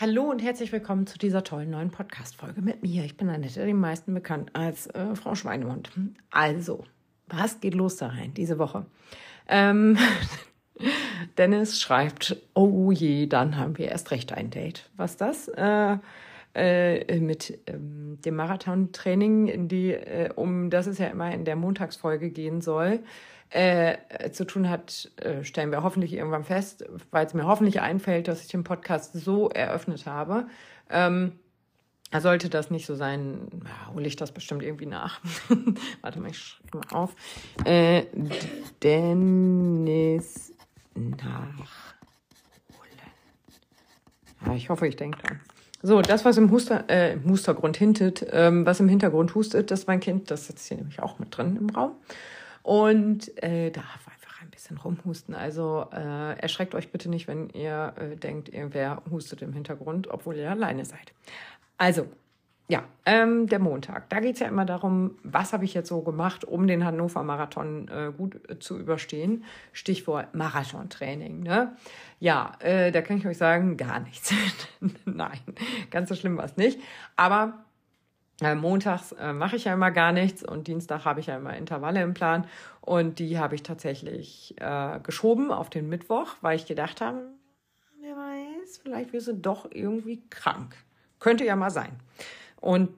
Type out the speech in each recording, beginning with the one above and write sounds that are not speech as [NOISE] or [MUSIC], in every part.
Hallo und herzlich willkommen zu dieser tollen neuen Podcast-Folge mit mir. Ich bin Annette, den meisten bekannt als äh, Frau Schweinemund. Also, was geht los da rein diese Woche? Ähm, [LAUGHS] Dennis schreibt, oh je, dann haben wir erst recht ein Date. Was das? Äh, äh, mit ähm, dem Marathon-Training, die, äh, um das es ja immer in der Montagsfolge gehen soll, äh, zu tun hat, äh, stellen wir hoffentlich irgendwann fest, weil es mir hoffentlich einfällt, dass ich den Podcast so eröffnet habe. Ähm, sollte das nicht so sein, ja, hole ich das bestimmt irgendwie nach. [LAUGHS] Warte mal, ich schreibe mal auf. Äh, Dennis nachholen. Ja, ich hoffe, ich denke dran. So, das, was im, Huster, äh, Hustergrund hintet, ähm, was im Hintergrund hustet, das ist mein Kind, das sitzt hier nämlich auch mit drin im Raum. Und äh, darf einfach ein bisschen rumhusten. Also äh, erschreckt euch bitte nicht, wenn ihr äh, denkt, irgendwer hustet im Hintergrund, obwohl ihr alleine seid. Also, ja, ähm, der Montag. Da geht's ja immer darum, was habe ich jetzt so gemacht, um den Hannover Marathon äh, gut äh, zu überstehen. Stichwort Marathontraining. Ne? Ja, äh, da kann ich euch sagen, gar nichts. [LAUGHS] Nein, ganz so schlimm war es nicht. Aber montags äh, mache ich ja immer gar nichts und Dienstag habe ich ja immer Intervalle im Plan und die habe ich tatsächlich äh, geschoben auf den Mittwoch, weil ich gedacht habe, wer weiß, vielleicht wirst du doch irgendwie krank. Könnte ja mal sein. Und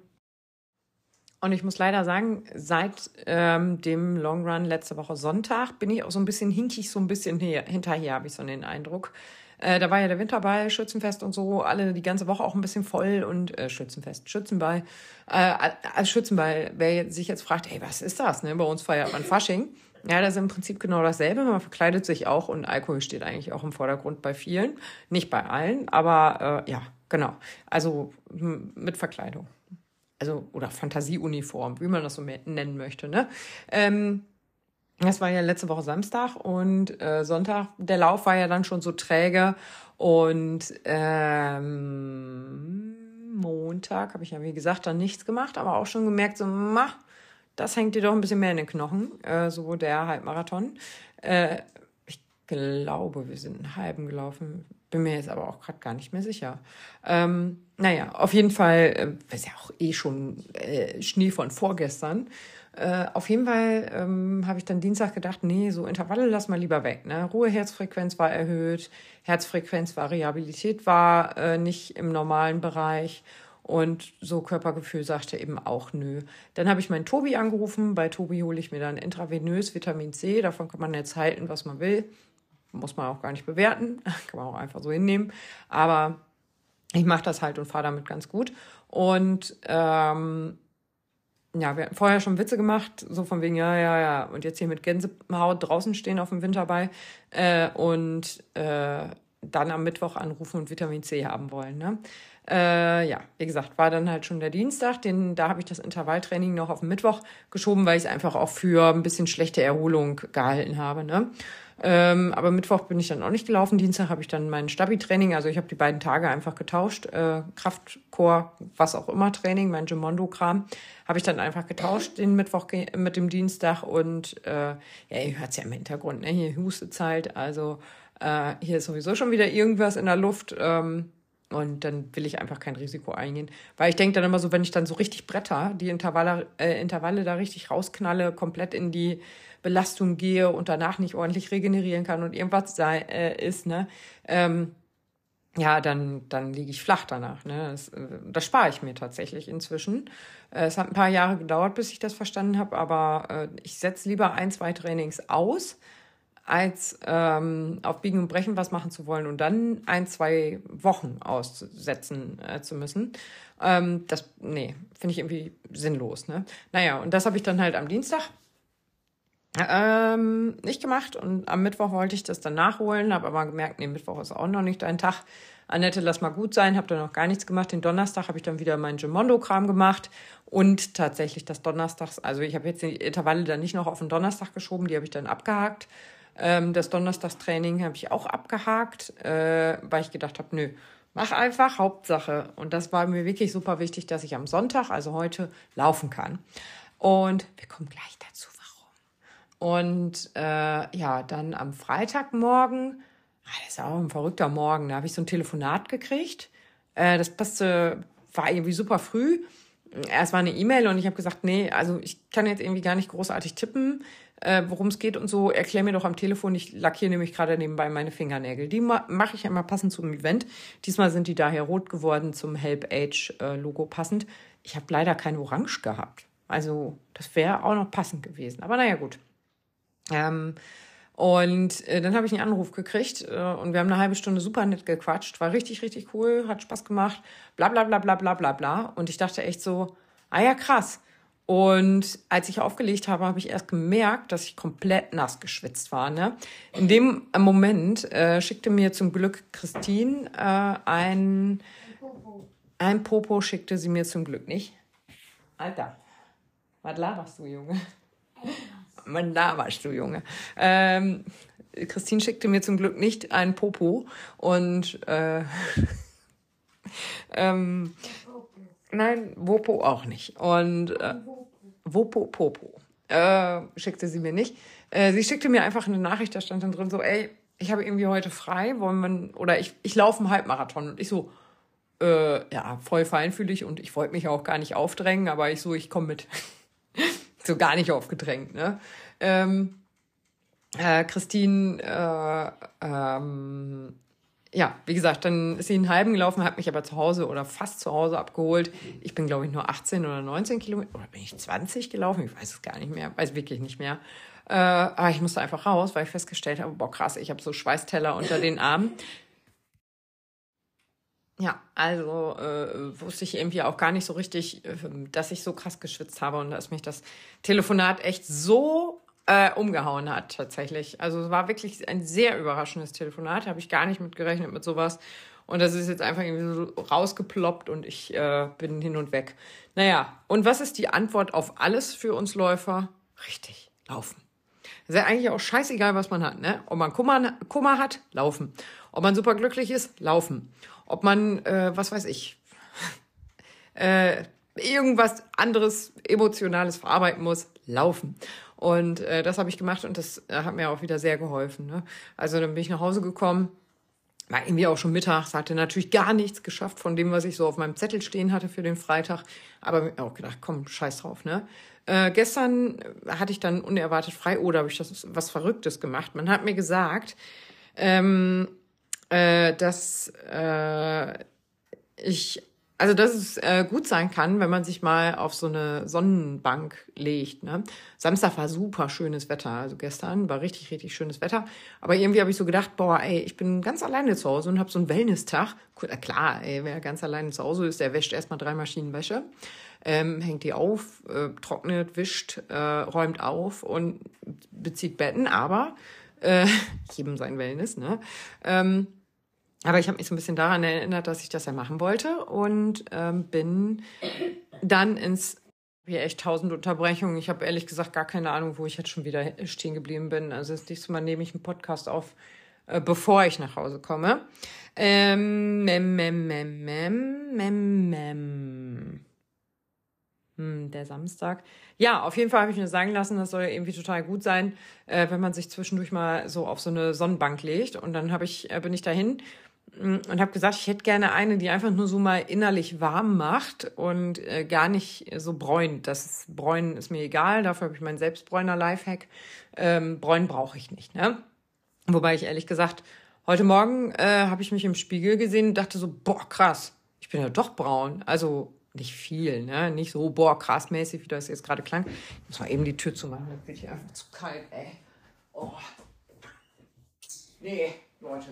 und ich muss leider sagen, seit ähm, dem Long Run letzte Woche Sonntag bin ich auch so ein bisschen hinkig, so ein bisschen hier, hinterher, habe ich so den Eindruck. Äh, da war ja der Winterball, Schützenfest und so, alle die ganze Woche auch ein bisschen voll und äh, Schützenfest, Schützenball. Äh, als Schützenball, wer sich jetzt fragt, ey, was ist das? Ne? Bei uns feiert man Fasching. Ja, das ist im Prinzip genau dasselbe. Man verkleidet sich auch und Alkohol steht eigentlich auch im Vordergrund bei vielen. Nicht bei allen, aber äh, ja, genau. Also mit Verkleidung. Also, oder Fantasieuniform, wie man das so nennen möchte. Ne? Ähm, das war ja letzte Woche Samstag und äh, Sonntag, der Lauf war ja dann schon so träge und ähm, Montag habe ich ja wie gesagt dann nichts gemacht, aber auch schon gemerkt, so, ma, das hängt dir doch ein bisschen mehr in den Knochen, äh, so der Halbmarathon. Äh, ich glaube, wir sind einen halben gelaufen, bin mir jetzt aber auch gerade gar nicht mehr sicher. Ähm, naja, auf jeden Fall, äh, ist ja auch eh schon äh, Schnee von vorgestern. Äh, auf jeden Fall ähm, habe ich dann Dienstag gedacht, nee, so Intervalle lass mal lieber weg. Ne? Ruheherzfrequenz war erhöht, Herzfrequenzvariabilität war äh, nicht im normalen Bereich und so Körpergefühl sagte eben auch nö. Dann habe ich meinen Tobi angerufen. Bei Tobi hole ich mir dann intravenös Vitamin C. Davon kann man jetzt halten, was man will. Muss man auch gar nicht bewerten. [LAUGHS] kann man auch einfach so hinnehmen. Aber ich mache das halt und fahre damit ganz gut. Und ähm, ja, wir hatten vorher schon Witze gemacht, so von wegen, ja, ja, ja, und jetzt hier mit Gänsehaut draußen stehen auf dem Winterball äh, und äh, dann am Mittwoch anrufen und Vitamin C haben wollen. Ne? Äh, ja, wie gesagt, war dann halt schon der Dienstag, den, da habe ich das Intervalltraining noch auf den Mittwoch geschoben, weil ich es einfach auch für ein bisschen schlechte Erholung gehalten habe. Ne? Ähm, aber Mittwoch bin ich dann auch nicht gelaufen. Dienstag habe ich dann mein Stabi-Training. Also ich habe die beiden Tage einfach getauscht. Äh, Kraftcore, was auch immer Training, mein Gemondo-Kram, habe ich dann einfach getauscht den Mittwoch mit dem Dienstag. Und äh, ja, ihr hört es ja im Hintergrund, ne? hier hustet halt. Also äh, hier ist sowieso schon wieder irgendwas in der Luft. Ähm, und dann will ich einfach kein Risiko eingehen. Weil ich denke dann immer so, wenn ich dann so richtig Bretter, die Intervalle, äh, Intervalle da richtig rausknalle, komplett in die Belastung gehe und danach nicht ordentlich regenerieren kann und irgendwas sei, äh, ist, ne, ähm, ja, dann, dann liege ich flach danach. Ne? Das, äh, das spare ich mir tatsächlich inzwischen. Äh, es hat ein paar Jahre gedauert, bis ich das verstanden habe, aber äh, ich setze lieber ein, zwei Trainings aus, als ähm, auf Biegen und Brechen was machen zu wollen und dann ein, zwei Wochen aussetzen äh, zu müssen. Ähm, das, nee, finde ich irgendwie sinnlos. Ne? Naja, und das habe ich dann halt am Dienstag ähm, nicht gemacht und am Mittwoch wollte ich das dann nachholen, habe aber gemerkt, nee, Mittwoch ist auch noch nicht dein Tag. Annette, lass mal gut sein, habe dann noch gar nichts gemacht. Den Donnerstag habe ich dann wieder meinen Gemondo-Kram gemacht und tatsächlich das Donnerstags, also ich habe jetzt die Intervalle dann nicht noch auf den Donnerstag geschoben, die habe ich dann abgehakt. Ähm, das Donnerstagstraining habe ich auch abgehakt, äh, weil ich gedacht habe, nö, mach einfach Hauptsache. Und das war mir wirklich super wichtig, dass ich am Sonntag, also heute, laufen kann. Und wir kommen gleich dazu, und äh, ja, dann am Freitagmorgen, ah, das ist auch ein verrückter Morgen, da habe ich so ein Telefonat gekriegt Äh, das passte, war irgendwie super früh. Erst war eine E-Mail und ich habe gesagt, nee, also ich kann jetzt irgendwie gar nicht großartig tippen, äh, worum es geht und so. Erklär mir doch am Telefon. Ich lackiere nämlich gerade nebenbei meine Fingernägel. Die ma mache ich immer passend zum Event. Diesmal sind die daher rot geworden zum Help Age äh, Logo passend. Ich habe leider kein Orange gehabt. Also das wäre auch noch passend gewesen. Aber naja, gut. Ähm, und äh, dann habe ich einen Anruf gekriegt äh, und wir haben eine halbe Stunde super nett gequatscht. War richtig, richtig cool, hat Spaß gemacht, bla bla bla bla bla bla bla. Und ich dachte echt so, ah ja, krass. Und als ich aufgelegt habe, habe ich erst gemerkt, dass ich komplett nass geschwitzt war. Ne? In dem Moment äh, schickte mir zum Glück Christine äh, ein, ein Popo, schickte sie mir zum Glück nicht. Alter, was laberst du, Junge? Man laberst du, Junge. Ähm, Christine schickte mir zum Glück nicht ein Popo und äh, [LAUGHS] ähm, nein, Wopo auch nicht. Und äh, Wopo Popo äh, schickte sie mir nicht. Äh, sie schickte mir einfach eine Nachricht, da stand dann drin so, ey, ich habe irgendwie heute frei, wollen wir, oder ich, ich laufe einen Halbmarathon. Und ich so, äh, ja, voll feinfühlig und ich wollte mich auch gar nicht aufdrängen, aber ich so, ich komme mit. [LAUGHS] so gar nicht aufgedrängt, ne? Ähm, äh, Christine, äh, ähm, ja, wie gesagt, dann ist sie einen halben gelaufen, hat mich aber zu Hause oder fast zu Hause abgeholt. Ich bin, glaube ich, nur 18 oder 19 Kilometer, oder bin ich 20 gelaufen? Ich weiß es gar nicht mehr, weiß wirklich nicht mehr. Äh, aber ich musste einfach raus, weil ich festgestellt habe, boah, krass, ich habe so Schweißteller unter den Armen. Ja, also äh, wusste ich irgendwie auch gar nicht so richtig, äh, dass ich so krass geschwitzt habe und dass mich das Telefonat echt so äh, umgehauen hat tatsächlich. Also es war wirklich ein sehr überraschendes Telefonat, habe ich gar nicht mitgerechnet mit sowas. Und das ist jetzt einfach irgendwie so rausgeploppt und ich äh, bin hin und weg. Naja, und was ist die Antwort auf alles für uns Läufer? Richtig, laufen. ist ja eigentlich auch scheißegal, was man hat, ne? Ob man Kummer, Kummer hat, laufen. Ob man super glücklich ist, laufen ob man, äh, was weiß ich, [LAUGHS] äh, irgendwas anderes Emotionales verarbeiten muss, laufen. Und äh, das habe ich gemacht und das äh, hat mir auch wieder sehr geholfen. Ne? Also dann bin ich nach Hause gekommen, war irgendwie auch schon mittags, hatte natürlich gar nichts geschafft von dem, was ich so auf meinem Zettel stehen hatte für den Freitag. Aber auch gedacht, komm, scheiß drauf, ne? Äh, gestern hatte ich dann unerwartet frei oder habe ich das was Verrücktes gemacht. Man hat mir gesagt, ähm, äh, dass äh, ich, also dass es äh, gut sein kann, wenn man sich mal auf so eine Sonnenbank legt. Ne? Samstag war super schönes Wetter, also gestern war richtig, richtig schönes Wetter. Aber irgendwie habe ich so gedacht, boah, ey, ich bin ganz alleine zu Hause und habe so einen Wellness-Tag. Klar, ey, wer ganz alleine zu Hause ist, der wäscht erstmal drei Maschinen Wäsche. Ähm, hängt die auf, äh, trocknet, wischt, äh, räumt auf und bezieht Betten, aber äh, [LAUGHS] jedem sein Wellness, ne? Ähm, aber ich habe mich so ein bisschen daran erinnert, dass ich das ja machen wollte und ähm, bin dann ins hier echt tausend Unterbrechungen. Ich habe ehrlich gesagt gar keine Ahnung, wo ich jetzt schon wieder stehen geblieben bin. Also das nächste Mal nehme ich einen Podcast auf, äh, bevor ich nach Hause komme. Ähm, mem, mem, mem, mem, mem, mem. Hm, der Samstag. Ja, auf jeden Fall habe ich mir sagen lassen, das soll irgendwie total gut sein, äh, wenn man sich zwischendurch mal so auf so eine Sonnenbank legt. Und dann habe ich, äh, bin ich dahin und habe gesagt, ich hätte gerne eine, die einfach nur so mal innerlich warm macht und äh, gar nicht so bräunt. Das ist, Bräunen ist mir egal, dafür habe ich meinen Selbstbräuner Lifehack. Ähm, Bräunen brauche ich nicht. Ne? Wobei ich ehrlich gesagt, heute Morgen äh, habe ich mich im Spiegel gesehen und dachte so, boah, krass, ich bin ja doch braun. Also nicht viel, ne? Nicht so, boah, krass mäßig, wie das jetzt gerade klang. Ich muss mal eben die Tür zumachen, dann wird hier einfach zu kalt, ey. Oh. Nee, Leute.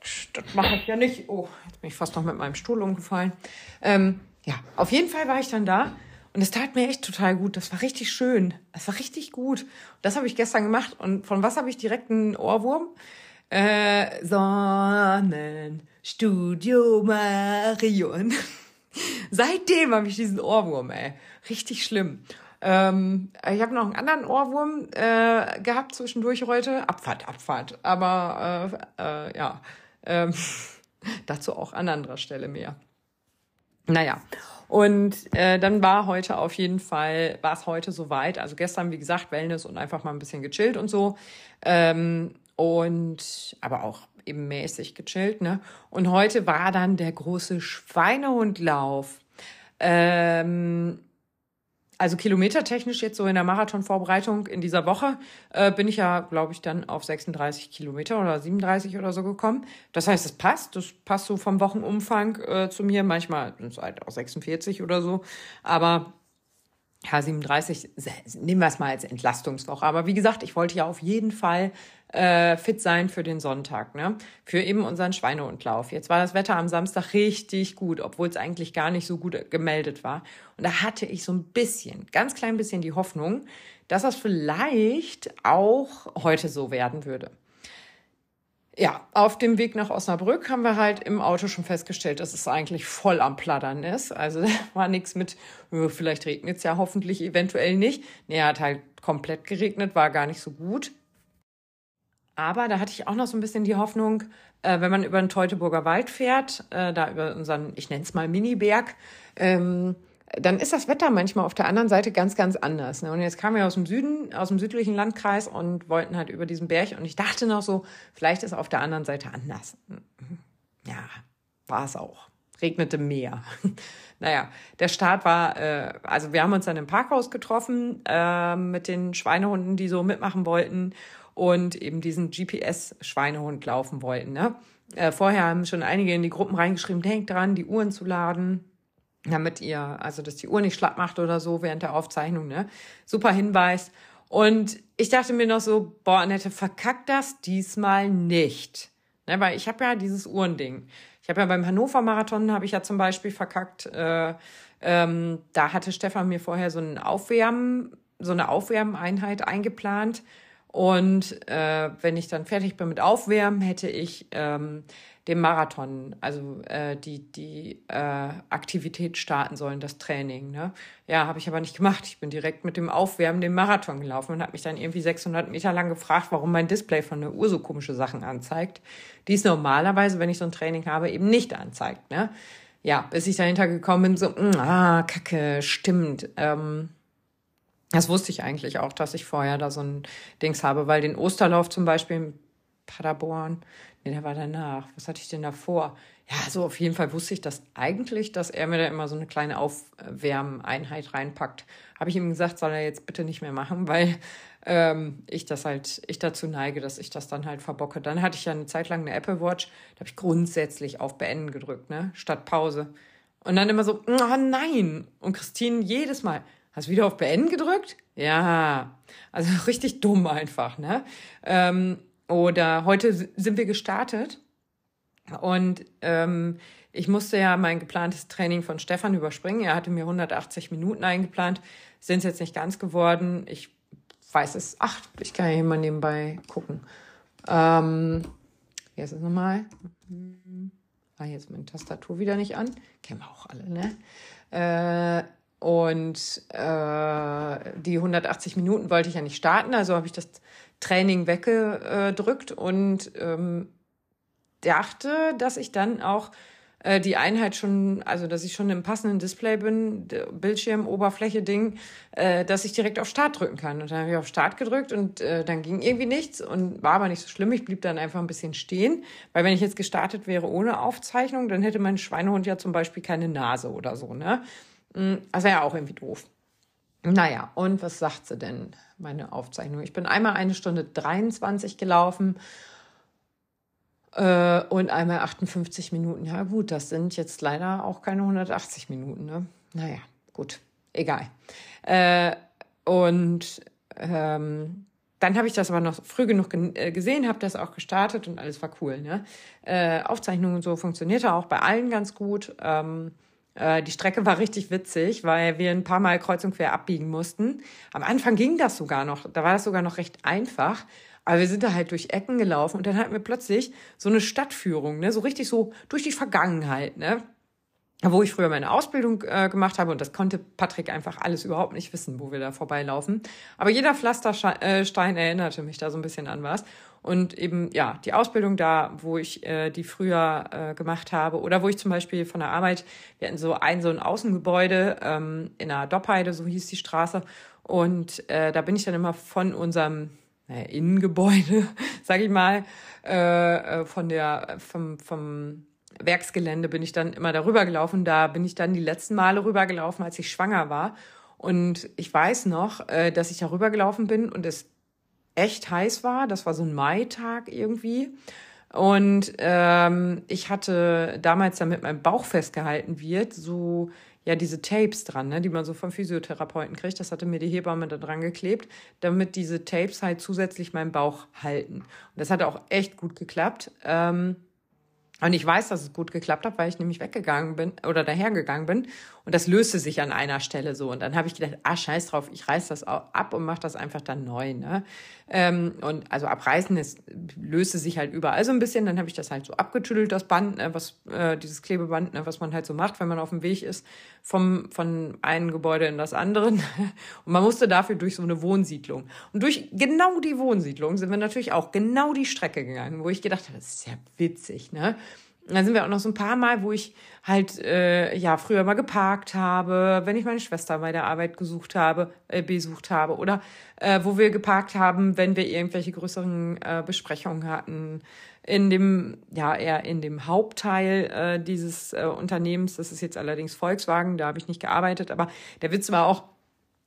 Das, das mache ich ja nicht. Oh, jetzt bin ich fast noch mit meinem Stuhl umgefallen. Ähm, ja, auf jeden Fall war ich dann da und es tat mir echt total gut. Das war richtig schön. Das war richtig gut. Das habe ich gestern gemacht. Und von was habe ich direkt einen Ohrwurm? Äh, Sonnenstudio Marion. [LAUGHS] Seitdem habe ich diesen Ohrwurm, ey. Richtig schlimm. Ähm, ich habe noch einen anderen Ohrwurm äh, gehabt zwischendurch heute. Abfahrt, Abfahrt. Aber äh, äh, ja, ähm, [LAUGHS] dazu auch an anderer Stelle mehr. Naja, und äh, dann war heute auf jeden Fall, war es heute soweit. Also gestern, wie gesagt, Wellness und einfach mal ein bisschen gechillt und so. Ähm, und aber auch eben mäßig gechillt. Ne? Und heute war dann der große Schweinehundlauf. Ähm, also kilometertechnisch jetzt so in der Marathonvorbereitung in dieser Woche äh, bin ich ja, glaube ich, dann auf 36 Kilometer oder 37 oder so gekommen. Das heißt, es passt. Das passt so vom Wochenumfang äh, zu mir. Manchmal sind es halt auch 46 oder so. Aber ja, 37, nehmen wir es mal als Entlastungswoche. Aber wie gesagt, ich wollte ja auf jeden Fall äh, fit sein für den Sonntag, ne? Für eben unseren Schweinehundlauf. Jetzt war das Wetter am Samstag richtig gut, obwohl es eigentlich gar nicht so gut gemeldet war. Und da hatte ich so ein bisschen, ganz klein bisschen die Hoffnung, dass das vielleicht auch heute so werden würde. Ja, auf dem Weg nach Osnabrück haben wir halt im Auto schon festgestellt, dass es eigentlich voll am Plattern ist. Also [LAUGHS] war nichts mit, oh, vielleicht regnet es ja hoffentlich eventuell nicht. Nee, hat halt komplett geregnet, war gar nicht so gut. Aber da hatte ich auch noch so ein bisschen die Hoffnung, äh, wenn man über den Teutoburger Wald fährt, äh, da über unseren, ich nenne es mal Miniberg, ähm, dann ist das Wetter manchmal auf der anderen Seite ganz, ganz anders. Ne? Und jetzt kamen wir aus dem Süden, aus dem südlichen Landkreis und wollten halt über diesen Berg. Und ich dachte noch so, vielleicht ist auf der anderen Seite anders. Ja, war es auch. Regnete mehr. [LAUGHS] naja, der Start war, äh, also wir haben uns dann im Parkhaus getroffen äh, mit den Schweinehunden, die so mitmachen wollten und eben diesen GPS-Schweinehund laufen wollten. Ne? Äh, vorher haben schon einige in die Gruppen reingeschrieben, denkt dran, die Uhren zu laden damit ihr, also dass die Uhr nicht schlapp macht oder so während der Aufzeichnung, ne? Super Hinweis. Und ich dachte mir noch so, boah, Annette, verkackt das diesmal nicht. Ne, weil ich habe ja dieses Uhrending. Ich habe ja beim Hannover Marathon habe ich ja zum Beispiel verkackt. Äh, ähm, da hatte Stefan mir vorher so einen Aufwärmen, so eine Aufwärmeinheit eingeplant. Und äh, wenn ich dann fertig bin mit Aufwärmen, hätte ich ähm, dem Marathon, also äh, die, die äh, Aktivität starten sollen, das Training. Ne? Ja, habe ich aber nicht gemacht. Ich bin direkt mit dem Aufwärmen den Marathon gelaufen und habe mich dann irgendwie 600 Meter lang gefragt, warum mein Display von der Uhr so komische Sachen anzeigt, die es normalerweise, wenn ich so ein Training habe, eben nicht anzeigt. Ne? Ja, bis ich dahinter gekommen bin, so, mh, mm, ah, kacke, stimmt. Ähm, das wusste ich eigentlich auch, dass ich vorher da so ein Dings habe, weil den Osterlauf zum Beispiel in Paderborn, Nee, der war danach. Was hatte ich denn davor? Ja, so auf jeden Fall wusste ich das eigentlich, dass er mir da immer so eine kleine Aufwärmeinheit reinpackt. Habe ich ihm gesagt, soll er jetzt bitte nicht mehr machen, [LAUGHS] weil ähm, ich das halt, ich dazu neige, dass ich das dann halt verbocke. Dann hatte ich ja eine Zeit lang eine Apple Watch, da habe ich grundsätzlich auf Beenden gedrückt, ne? Statt Pause. Und dann immer so, oh nein! Und Christine jedes Mal, hast du wieder auf Beenden gedrückt? Ja. Also [LAUGHS] richtig dumm einfach, ne? Ähm, oder heute sind wir gestartet und ähm, ich musste ja mein geplantes Training von Stefan überspringen. Er hatte mir 180 Minuten eingeplant, sind es jetzt nicht ganz geworden. Ich weiß es. Ach, ich kann ja mal nebenbei gucken. Ähm, hier ist es nochmal. Ah, jetzt meine Tastatur wieder nicht an. Kennen wir auch alle, ne? Äh, und äh, die 180 Minuten wollte ich ja nicht starten, also habe ich das Training weggedrückt und ähm, dachte, dass ich dann auch äh, die Einheit schon, also dass ich schon im passenden Display bin, Bildschirm, Oberfläche, Ding, äh, dass ich direkt auf Start drücken kann. Und dann habe ich auf Start gedrückt und äh, dann ging irgendwie nichts und war aber nicht so schlimm. Ich blieb dann einfach ein bisschen stehen, weil wenn ich jetzt gestartet wäre ohne Aufzeichnung, dann hätte mein Schweinehund ja zum Beispiel keine Nase oder so, ne? Mm, das wäre ja auch irgendwie doof. Naja, und was sagt sie denn, meine Aufzeichnung? Ich bin einmal eine Stunde 23 gelaufen äh, und einmal 58 Minuten. Ja gut, das sind jetzt leider auch keine 180 Minuten. Ne? Naja, gut, egal. Äh, und ähm, dann habe ich das aber noch früh genug äh, gesehen, habe das auch gestartet und alles war cool. Ne? Äh, Aufzeichnung und so funktionierte auch bei allen ganz gut. Ähm, äh, die Strecke war richtig witzig, weil wir ein paar Mal kreuz und quer abbiegen mussten. Am Anfang ging das sogar noch, da war das sogar noch recht einfach. Aber wir sind da halt durch Ecken gelaufen und dann hatten wir plötzlich so eine Stadtführung, ne, so richtig so durch die Vergangenheit, ne wo ich früher meine Ausbildung äh, gemacht habe und das konnte Patrick einfach alles überhaupt nicht wissen, wo wir da vorbeilaufen. Aber jeder Pflasterstein erinnerte mich da so ein bisschen an was. Und eben, ja, die Ausbildung da, wo ich äh, die früher äh, gemacht habe oder wo ich zum Beispiel von der Arbeit, wir hatten so ein, so ein Außengebäude ähm, in der Doppheide, so hieß die Straße. Und äh, da bin ich dann immer von unserem naja, Innengebäude, [LAUGHS] sag ich mal, äh, äh, von der, vom, vom Werksgelände bin ich dann immer darüber gelaufen. Da bin ich dann die letzten Male rübergelaufen, als ich schwanger war. Und ich weiß noch, äh, dass ich darüber gelaufen bin und es echt heiß war. Das war so ein Maitag irgendwie. Und ähm, ich hatte damals, damit mein Bauch festgehalten wird, so ja diese Tapes dran, ne, die man so vom Physiotherapeuten kriegt. Das hatte mir die Hebamme da dran geklebt, damit diese Tapes halt zusätzlich meinen Bauch halten. Und das hat auch echt gut geklappt. Ähm, und ich weiß, dass es gut geklappt hat, weil ich nämlich weggegangen bin oder dahergegangen bin. Und das löste sich an einer Stelle so. Und dann habe ich gedacht, ah, scheiß drauf, ich reiß das ab und mache das einfach dann neu. Ne? Ähm, und also abreißen, es löste sich halt überall so ein bisschen. Dann habe ich das halt so abgetüdelt, das Band, ne, was, äh, dieses Klebeband, ne, was man halt so macht, wenn man auf dem Weg ist, vom, von einem Gebäude in das andere. [LAUGHS] und man musste dafür durch so eine Wohnsiedlung. Und durch genau die Wohnsiedlung sind wir natürlich auch genau die Strecke gegangen, wo ich gedacht habe, das ist ja witzig, ne? Dann sind wir auch noch so ein paar Mal, wo ich halt äh, ja früher mal geparkt habe, wenn ich meine Schwester bei der Arbeit gesucht habe, äh, besucht habe oder äh, wo wir geparkt haben, wenn wir irgendwelche größeren äh, Besprechungen hatten. In dem ja eher in dem Hauptteil äh, dieses äh, Unternehmens, das ist jetzt allerdings Volkswagen, da habe ich nicht gearbeitet, aber der Witz war auch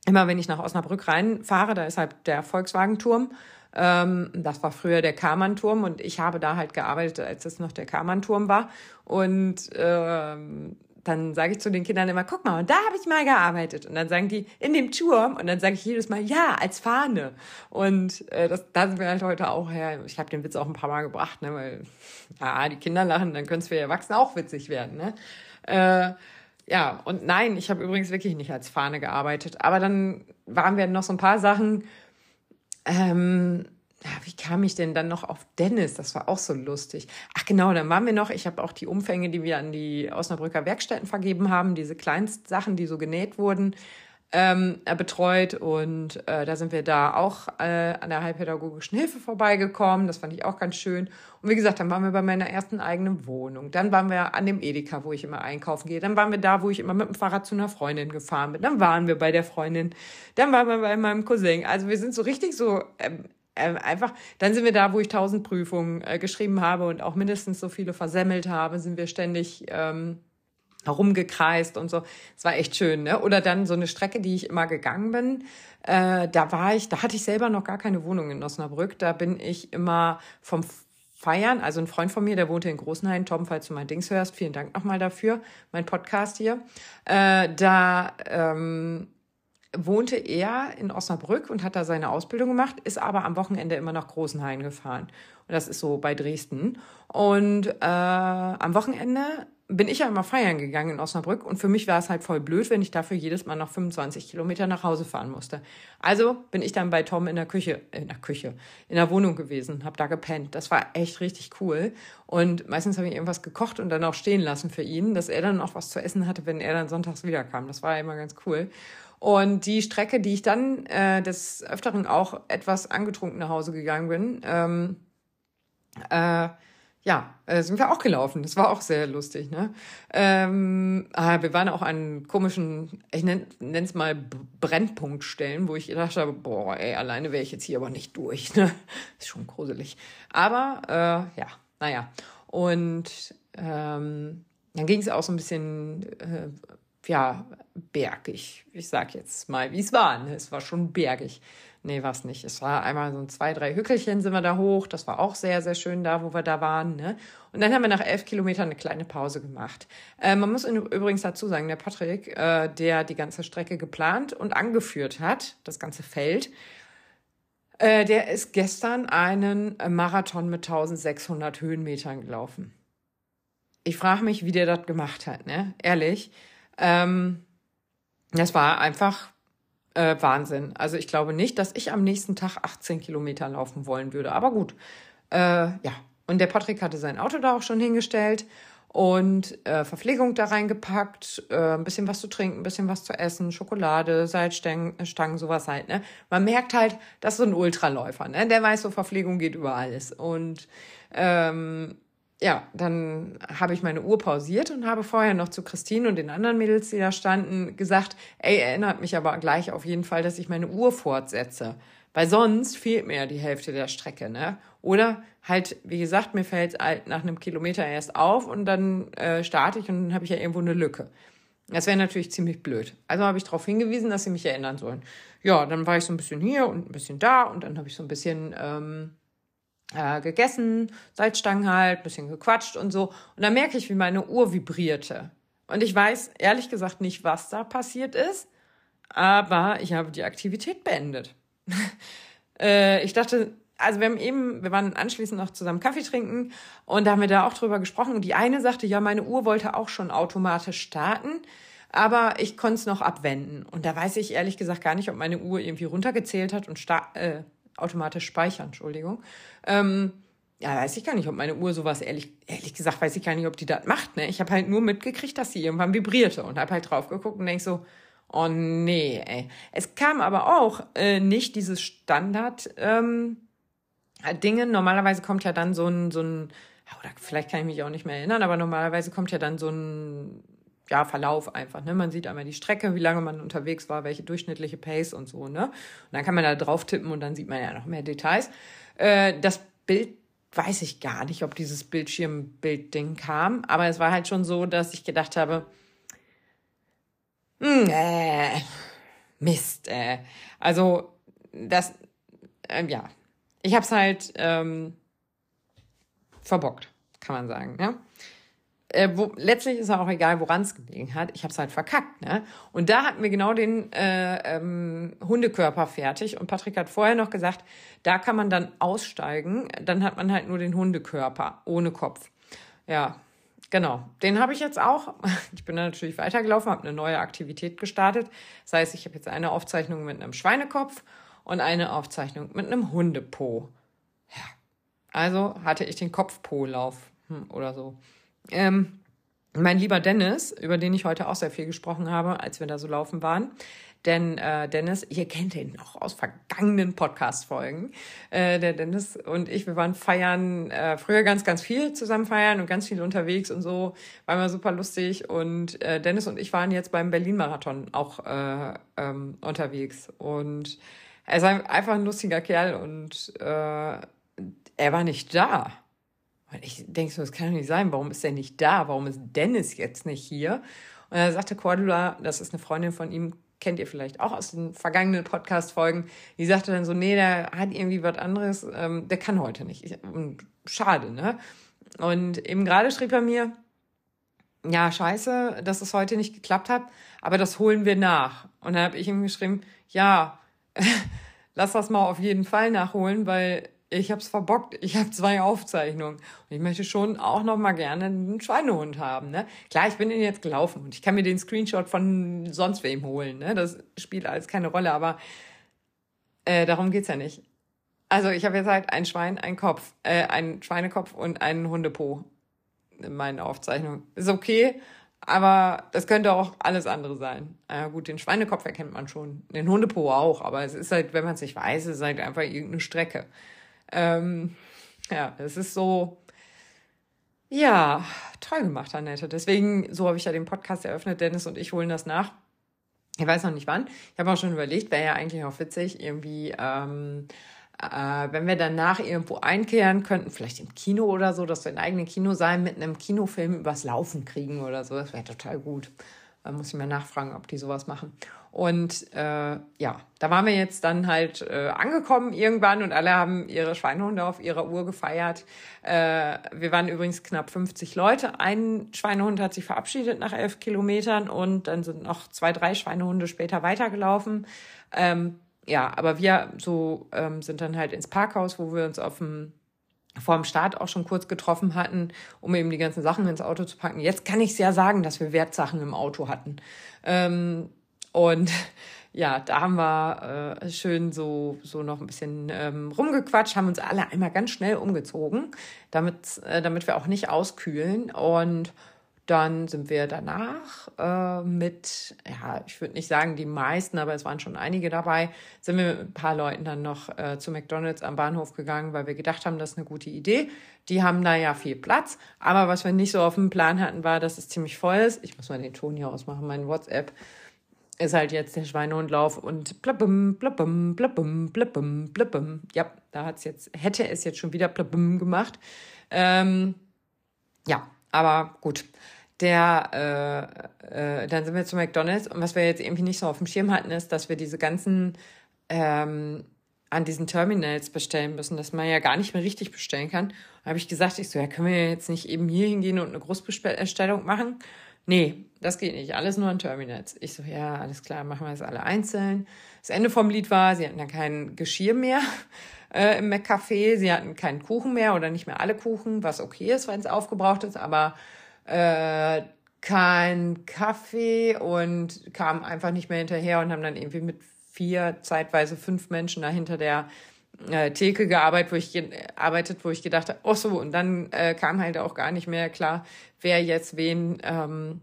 immer, wenn ich nach Osnabrück reinfahre, da ist halt der Volkswagen-Turm ähm, das war früher der Karmann-Turm und ich habe da halt gearbeitet, als es noch der Karmann-Turm war. Und ähm, dann sage ich zu den Kindern immer, guck mal, und da habe ich mal gearbeitet. Und dann sagen die, in dem Turm. Und dann sage ich jedes Mal, ja, als Fahne. Und äh, das, da sind wir halt heute auch her. Ich habe den Witz auch ein paar Mal gebracht, ne, weil ja, die Kinder lachen, dann können es für die Erwachsene auch witzig werden. Ne? Äh, ja, und nein, ich habe übrigens wirklich nicht als Fahne gearbeitet. Aber dann waren wir noch so ein paar Sachen, ähm, wie kam ich denn dann noch auf Dennis? Das war auch so lustig. Ach genau, dann waren wir noch, ich habe auch die Umfänge, die wir an die Osnabrücker Werkstätten vergeben haben, diese Kleinstsachen, die so genäht wurden, ähm, betreut. Und äh, da sind wir da auch äh, an der heilpädagogischen Hilfe vorbeigekommen. Das fand ich auch ganz schön. Und wie gesagt, dann waren wir bei meiner ersten eigenen Wohnung. Dann waren wir an dem Edeka, wo ich immer einkaufen gehe. Dann waren wir da, wo ich immer mit dem Fahrrad zu einer Freundin gefahren bin. Dann waren wir bei der Freundin. Dann waren wir bei meinem Cousin. Also wir sind so richtig so ähm, ähm, einfach, dann sind wir da, wo ich tausend Prüfungen äh, geschrieben habe und auch mindestens so viele versemmelt habe, sind wir ständig ähm, herumgekreist und so. Es war echt schön, ne? Oder dann so eine Strecke, die ich immer gegangen bin. Äh, da war ich, da hatte ich selber noch gar keine Wohnung in Osnabrück. Da bin ich immer vom Feiern, also ein Freund von mir, der wohnte in Großenhain, Tom, falls du mein Dings hörst, vielen Dank nochmal dafür, mein Podcast hier. Äh, da ähm, wohnte er in Osnabrück und hat da seine Ausbildung gemacht, ist aber am Wochenende immer nach Großenhain gefahren. Und das ist so bei Dresden. Und äh, am Wochenende bin ich ja immer feiern gegangen in Osnabrück und für mich war es halt voll blöd, wenn ich dafür jedes Mal noch 25 Kilometer nach Hause fahren musste. Also bin ich dann bei Tom in der Küche, in der Küche, in der Wohnung gewesen, habe da gepennt. Das war echt richtig cool und meistens habe ich irgendwas gekocht und dann auch stehen lassen für ihn, dass er dann auch was zu essen hatte, wenn er dann sonntags wiederkam. Das war immer ganz cool. Und die Strecke, die ich dann äh, des Öfteren auch etwas angetrunken nach Hause gegangen bin, ähm, äh, ja, äh, sind wir auch gelaufen. Das war auch sehr lustig. Ne? Ähm, ah, wir waren auch an komischen, ich nenne es mal Brennpunktstellen, wo ich gedacht habe, boah, ey, alleine wäre ich jetzt hier aber nicht durch. Ne? [LAUGHS] Ist schon gruselig. Aber äh, ja, naja. Und ähm, dann ging es auch so ein bisschen, äh, ja, bergig. Ich sag jetzt mal, wie es war. Ne? Es war schon bergig. Nee, war es nicht. Es war einmal so ein zwei, drei Hückelchen sind wir da hoch. Das war auch sehr, sehr schön da, wo wir da waren. Ne? Und dann haben wir nach elf Kilometern eine kleine Pause gemacht. Äh, man muss übrigens dazu sagen, der Patrick, äh, der die ganze Strecke geplant und angeführt hat, das ganze Feld, äh, der ist gestern einen Marathon mit 1600 Höhenmetern gelaufen. Ich frage mich, wie der das gemacht hat, ne? Ehrlich. Ähm, das war einfach äh, Wahnsinn. Also ich glaube nicht, dass ich am nächsten Tag 18 Kilometer laufen wollen würde. Aber gut, äh, ja. Und der Patrick hatte sein Auto da auch schon hingestellt und äh, Verpflegung da reingepackt, äh, ein bisschen was zu trinken, ein bisschen was zu essen, Schokolade, Salzstangen, Stangen, sowas halt. Ne? Man merkt halt, das ist so ein Ultraläufer, ne? Der weiß, so Verpflegung geht über alles. Und ähm, ja, dann habe ich meine Uhr pausiert und habe vorher noch zu Christine und den anderen Mädels, die da standen, gesagt, ey, erinnert mich aber gleich auf jeden Fall, dass ich meine Uhr fortsetze. Weil sonst fehlt mir ja die Hälfte der Strecke, ne? Oder halt, wie gesagt, mir fällt halt nach einem Kilometer erst auf und dann äh, starte ich und dann habe ich ja irgendwo eine Lücke. Das wäre natürlich ziemlich blöd. Also habe ich darauf hingewiesen, dass sie mich erinnern sollen. Ja, dann war ich so ein bisschen hier und ein bisschen da und dann habe ich so ein bisschen ähm, äh, gegessen, Salzstangen halt, bisschen gequatscht und so. Und dann merke ich, wie meine Uhr vibrierte. Und ich weiß ehrlich gesagt nicht, was da passiert ist, aber ich habe die Aktivität beendet. [LAUGHS] äh, ich dachte, also wir haben eben, wir waren anschließend noch zusammen Kaffee trinken und da haben wir da auch drüber gesprochen. Und die eine sagte, ja, meine Uhr wollte auch schon automatisch starten, aber ich konnte es noch abwenden. Und da weiß ich ehrlich gesagt gar nicht, ob meine Uhr irgendwie runtergezählt hat und äh, automatisch speichern, Entschuldigung. Ähm, ja, weiß ich gar nicht, ob meine Uhr sowas, ehrlich, ehrlich gesagt, weiß ich gar nicht, ob die das macht. Ne? Ich habe halt nur mitgekriegt, dass sie irgendwann vibrierte und habe halt drauf geguckt und denk so, oh nee, ey. Es kam aber auch äh, nicht dieses Standard. Ähm. Normalerweise kommt ja dann so ein, so ein, oder vielleicht kann ich mich auch nicht mehr erinnern, aber normalerweise kommt ja dann so ein ja, Verlauf einfach. Ne? Man sieht einmal die Strecke, wie lange man unterwegs war, welche durchschnittliche Pace und so. Ne? Und dann kann man da drauf tippen und dann sieht man ja noch mehr Details. Äh, das Bild weiß ich gar nicht, ob dieses Bildschirmbild-Ding kam, aber es war halt schon so, dass ich gedacht habe, hm, äh, Mist, äh. Also, das, äh, ja, ich habe es halt ähm, verbockt, kann man sagen. Ja? Äh, wo, letztlich ist auch egal, woran es gelegen hat. Ich habe es halt verkackt. Ne? Und da hatten wir genau den äh, ähm, Hundekörper fertig. Und Patrick hat vorher noch gesagt, da kann man dann aussteigen. Dann hat man halt nur den Hundekörper ohne Kopf. Ja, genau. Den habe ich jetzt auch. [LAUGHS] Ich bin dann natürlich weitergelaufen, habe eine neue Aktivität gestartet. Das heißt, ich habe jetzt eine Aufzeichnung mit einem Schweinekopf und eine Aufzeichnung mit einem Hundepo. Ja, also hatte ich den Kopfpo-Lauf hm, oder so. Ähm, mein lieber Dennis, über den ich heute auch sehr viel gesprochen habe, als wir da so laufen waren. Denn äh, Dennis, ihr kennt ihn noch aus vergangenen Podcast-Folgen. Äh, der Dennis und ich, wir waren feiern, äh, früher ganz, ganz viel zusammen feiern und ganz viel unterwegs und so. War immer super lustig. Und äh, Dennis und ich waren jetzt beim Berlin-Marathon auch äh, ähm, unterwegs. Und er ist einfach ein lustiger Kerl und äh, er war nicht da. Und ich denke so, das kann doch nicht sein. Warum ist er nicht da? Warum ist Dennis jetzt nicht hier? Und er sagte Cordula, das ist eine Freundin von ihm, kennt ihr vielleicht auch aus den vergangenen Podcast-Folgen, die sagte dann so, nee, der hat irgendwie was anderes, ähm, der kann heute nicht. Ich, schade, ne? Und eben gerade schrieb er mir, ja, scheiße, dass es heute nicht geklappt hat, aber das holen wir nach. Und dann habe ich ihm geschrieben, ja, [LAUGHS] lass das mal auf jeden Fall nachholen, weil ich habe es verbockt. Ich habe zwei Aufzeichnungen und ich möchte schon auch noch mal gerne einen Schweinehund haben. Ne? Klar, ich bin den jetzt gelaufen und ich kann mir den Screenshot von sonst wem holen. Ne? Das spielt alles keine Rolle, aber äh, darum geht's ja nicht. Also ich habe jetzt halt ein Schwein, ein Kopf, äh, einen Schweinekopf und einen Hundepo in meinen Aufzeichnungen. Ist okay, aber das könnte auch alles andere sein. Ja, gut, den Schweinekopf erkennt man schon, den Hundepo auch, aber es ist halt, wenn man es nicht weiß, es ist halt einfach irgendeine Strecke. Ähm, ja, es ist so, ja, toll gemacht, Annette. Deswegen, so habe ich ja den Podcast eröffnet. Dennis und ich holen das nach. Ich weiß noch nicht wann. Ich habe auch schon überlegt, wäre ja eigentlich auch witzig, irgendwie ähm, äh, wenn wir danach irgendwo einkehren könnten, vielleicht im Kino oder so, dass wir ein eigenes Kino sein mit einem Kinofilm übers Laufen kriegen oder so, das wäre total gut. Da muss ich mal nachfragen, ob die sowas machen. Und äh, ja, da waren wir jetzt dann halt äh, angekommen irgendwann und alle haben ihre Schweinehunde auf ihrer Uhr gefeiert. Äh, wir waren übrigens knapp 50 Leute. Ein Schweinehund hat sich verabschiedet nach elf Kilometern und dann sind noch zwei, drei Schweinehunde später weitergelaufen. Ähm, ja, aber wir so ähm, sind dann halt ins Parkhaus, wo wir uns auf dem vor dem Start auch schon kurz getroffen hatten, um eben die ganzen Sachen ins Auto zu packen. Jetzt kann ich ja sagen, dass wir Wertsachen im Auto hatten. Ähm, und [LAUGHS] ja, da haben wir äh, schön so, so noch ein bisschen ähm, rumgequatscht, haben uns alle einmal ganz schnell umgezogen, damit, äh, damit wir auch nicht auskühlen. Und dann sind wir danach äh, mit, ja, ich würde nicht sagen die meisten, aber es waren schon einige dabei, sind wir mit ein paar Leuten dann noch äh, zu McDonald's am Bahnhof gegangen, weil wir gedacht haben, das ist eine gute Idee. Die haben da ja viel Platz, aber was wir nicht so auf dem Plan hatten, war, dass es ziemlich voll ist. Ich muss mal den Ton hier ausmachen, mein WhatsApp ist halt jetzt der Schweinehundlauf und blabbum, blabbum, blabbum, blabbum, blabbum. Ja, da hat's jetzt, hätte es jetzt schon wieder blabbum gemacht. Ähm, ja, aber gut. Der, äh, äh, dann sind wir zu McDonalds und was wir jetzt irgendwie nicht so auf dem Schirm hatten, ist, dass wir diese ganzen ähm, an diesen Terminals bestellen müssen, dass man ja gar nicht mehr richtig bestellen kann. Da habe ich gesagt, ich so, ja, können wir jetzt nicht eben hier hingehen und eine Großbestellung machen? Nee, das geht nicht. Alles nur an Terminals. Ich so, ja, alles klar, machen wir das alle einzeln. Das Ende vom Lied war, sie hatten dann kein Geschirr mehr [LAUGHS] äh, im McCafé, sie hatten keinen Kuchen mehr oder nicht mehr alle Kuchen, was okay ist, wenn es aufgebraucht ist, aber äh, kein Kaffee und kamen einfach nicht mehr hinterher und haben dann irgendwie mit vier, zeitweise fünf Menschen da hinter der äh, Theke gearbeitet, wo ich gearbeitet, wo ich gedacht habe, ach so, und dann äh, kam halt auch gar nicht mehr klar, wer jetzt wen ähm,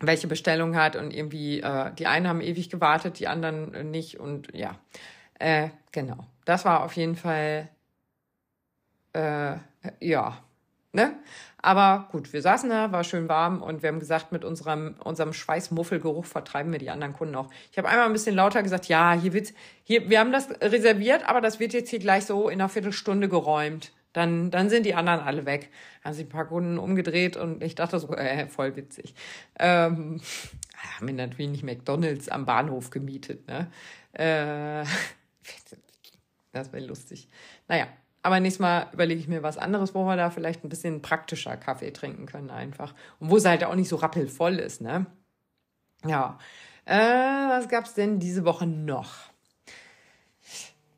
welche Bestellung hat und irgendwie äh, die einen haben ewig gewartet, die anderen nicht und ja, äh, genau. Das war auf jeden Fall äh, ja, ne? Aber gut, wir saßen da, war schön warm und wir haben gesagt, mit unserem, unserem Schweißmuffelgeruch vertreiben wir die anderen Kunden auch. Ich habe einmal ein bisschen lauter gesagt, ja, hier wird's, hier, wir haben das reserviert, aber das wird jetzt hier gleich so in einer Viertelstunde geräumt. Dann, dann sind die anderen alle weg. Haben sich ein paar Kunden umgedreht und ich dachte so, [LAUGHS] äh, voll witzig. Ähm, [LAUGHS] haben wir natürlich nicht McDonalds am Bahnhof gemietet, ne? Äh, [LAUGHS] das wäre lustig. Naja, aber nächstes Mal überlege ich mir was anderes, wo wir da vielleicht ein bisschen praktischer Kaffee trinken können einfach. Und wo es halt auch nicht so rappelvoll ist, ne? Ja. Äh, was gab's denn diese Woche noch?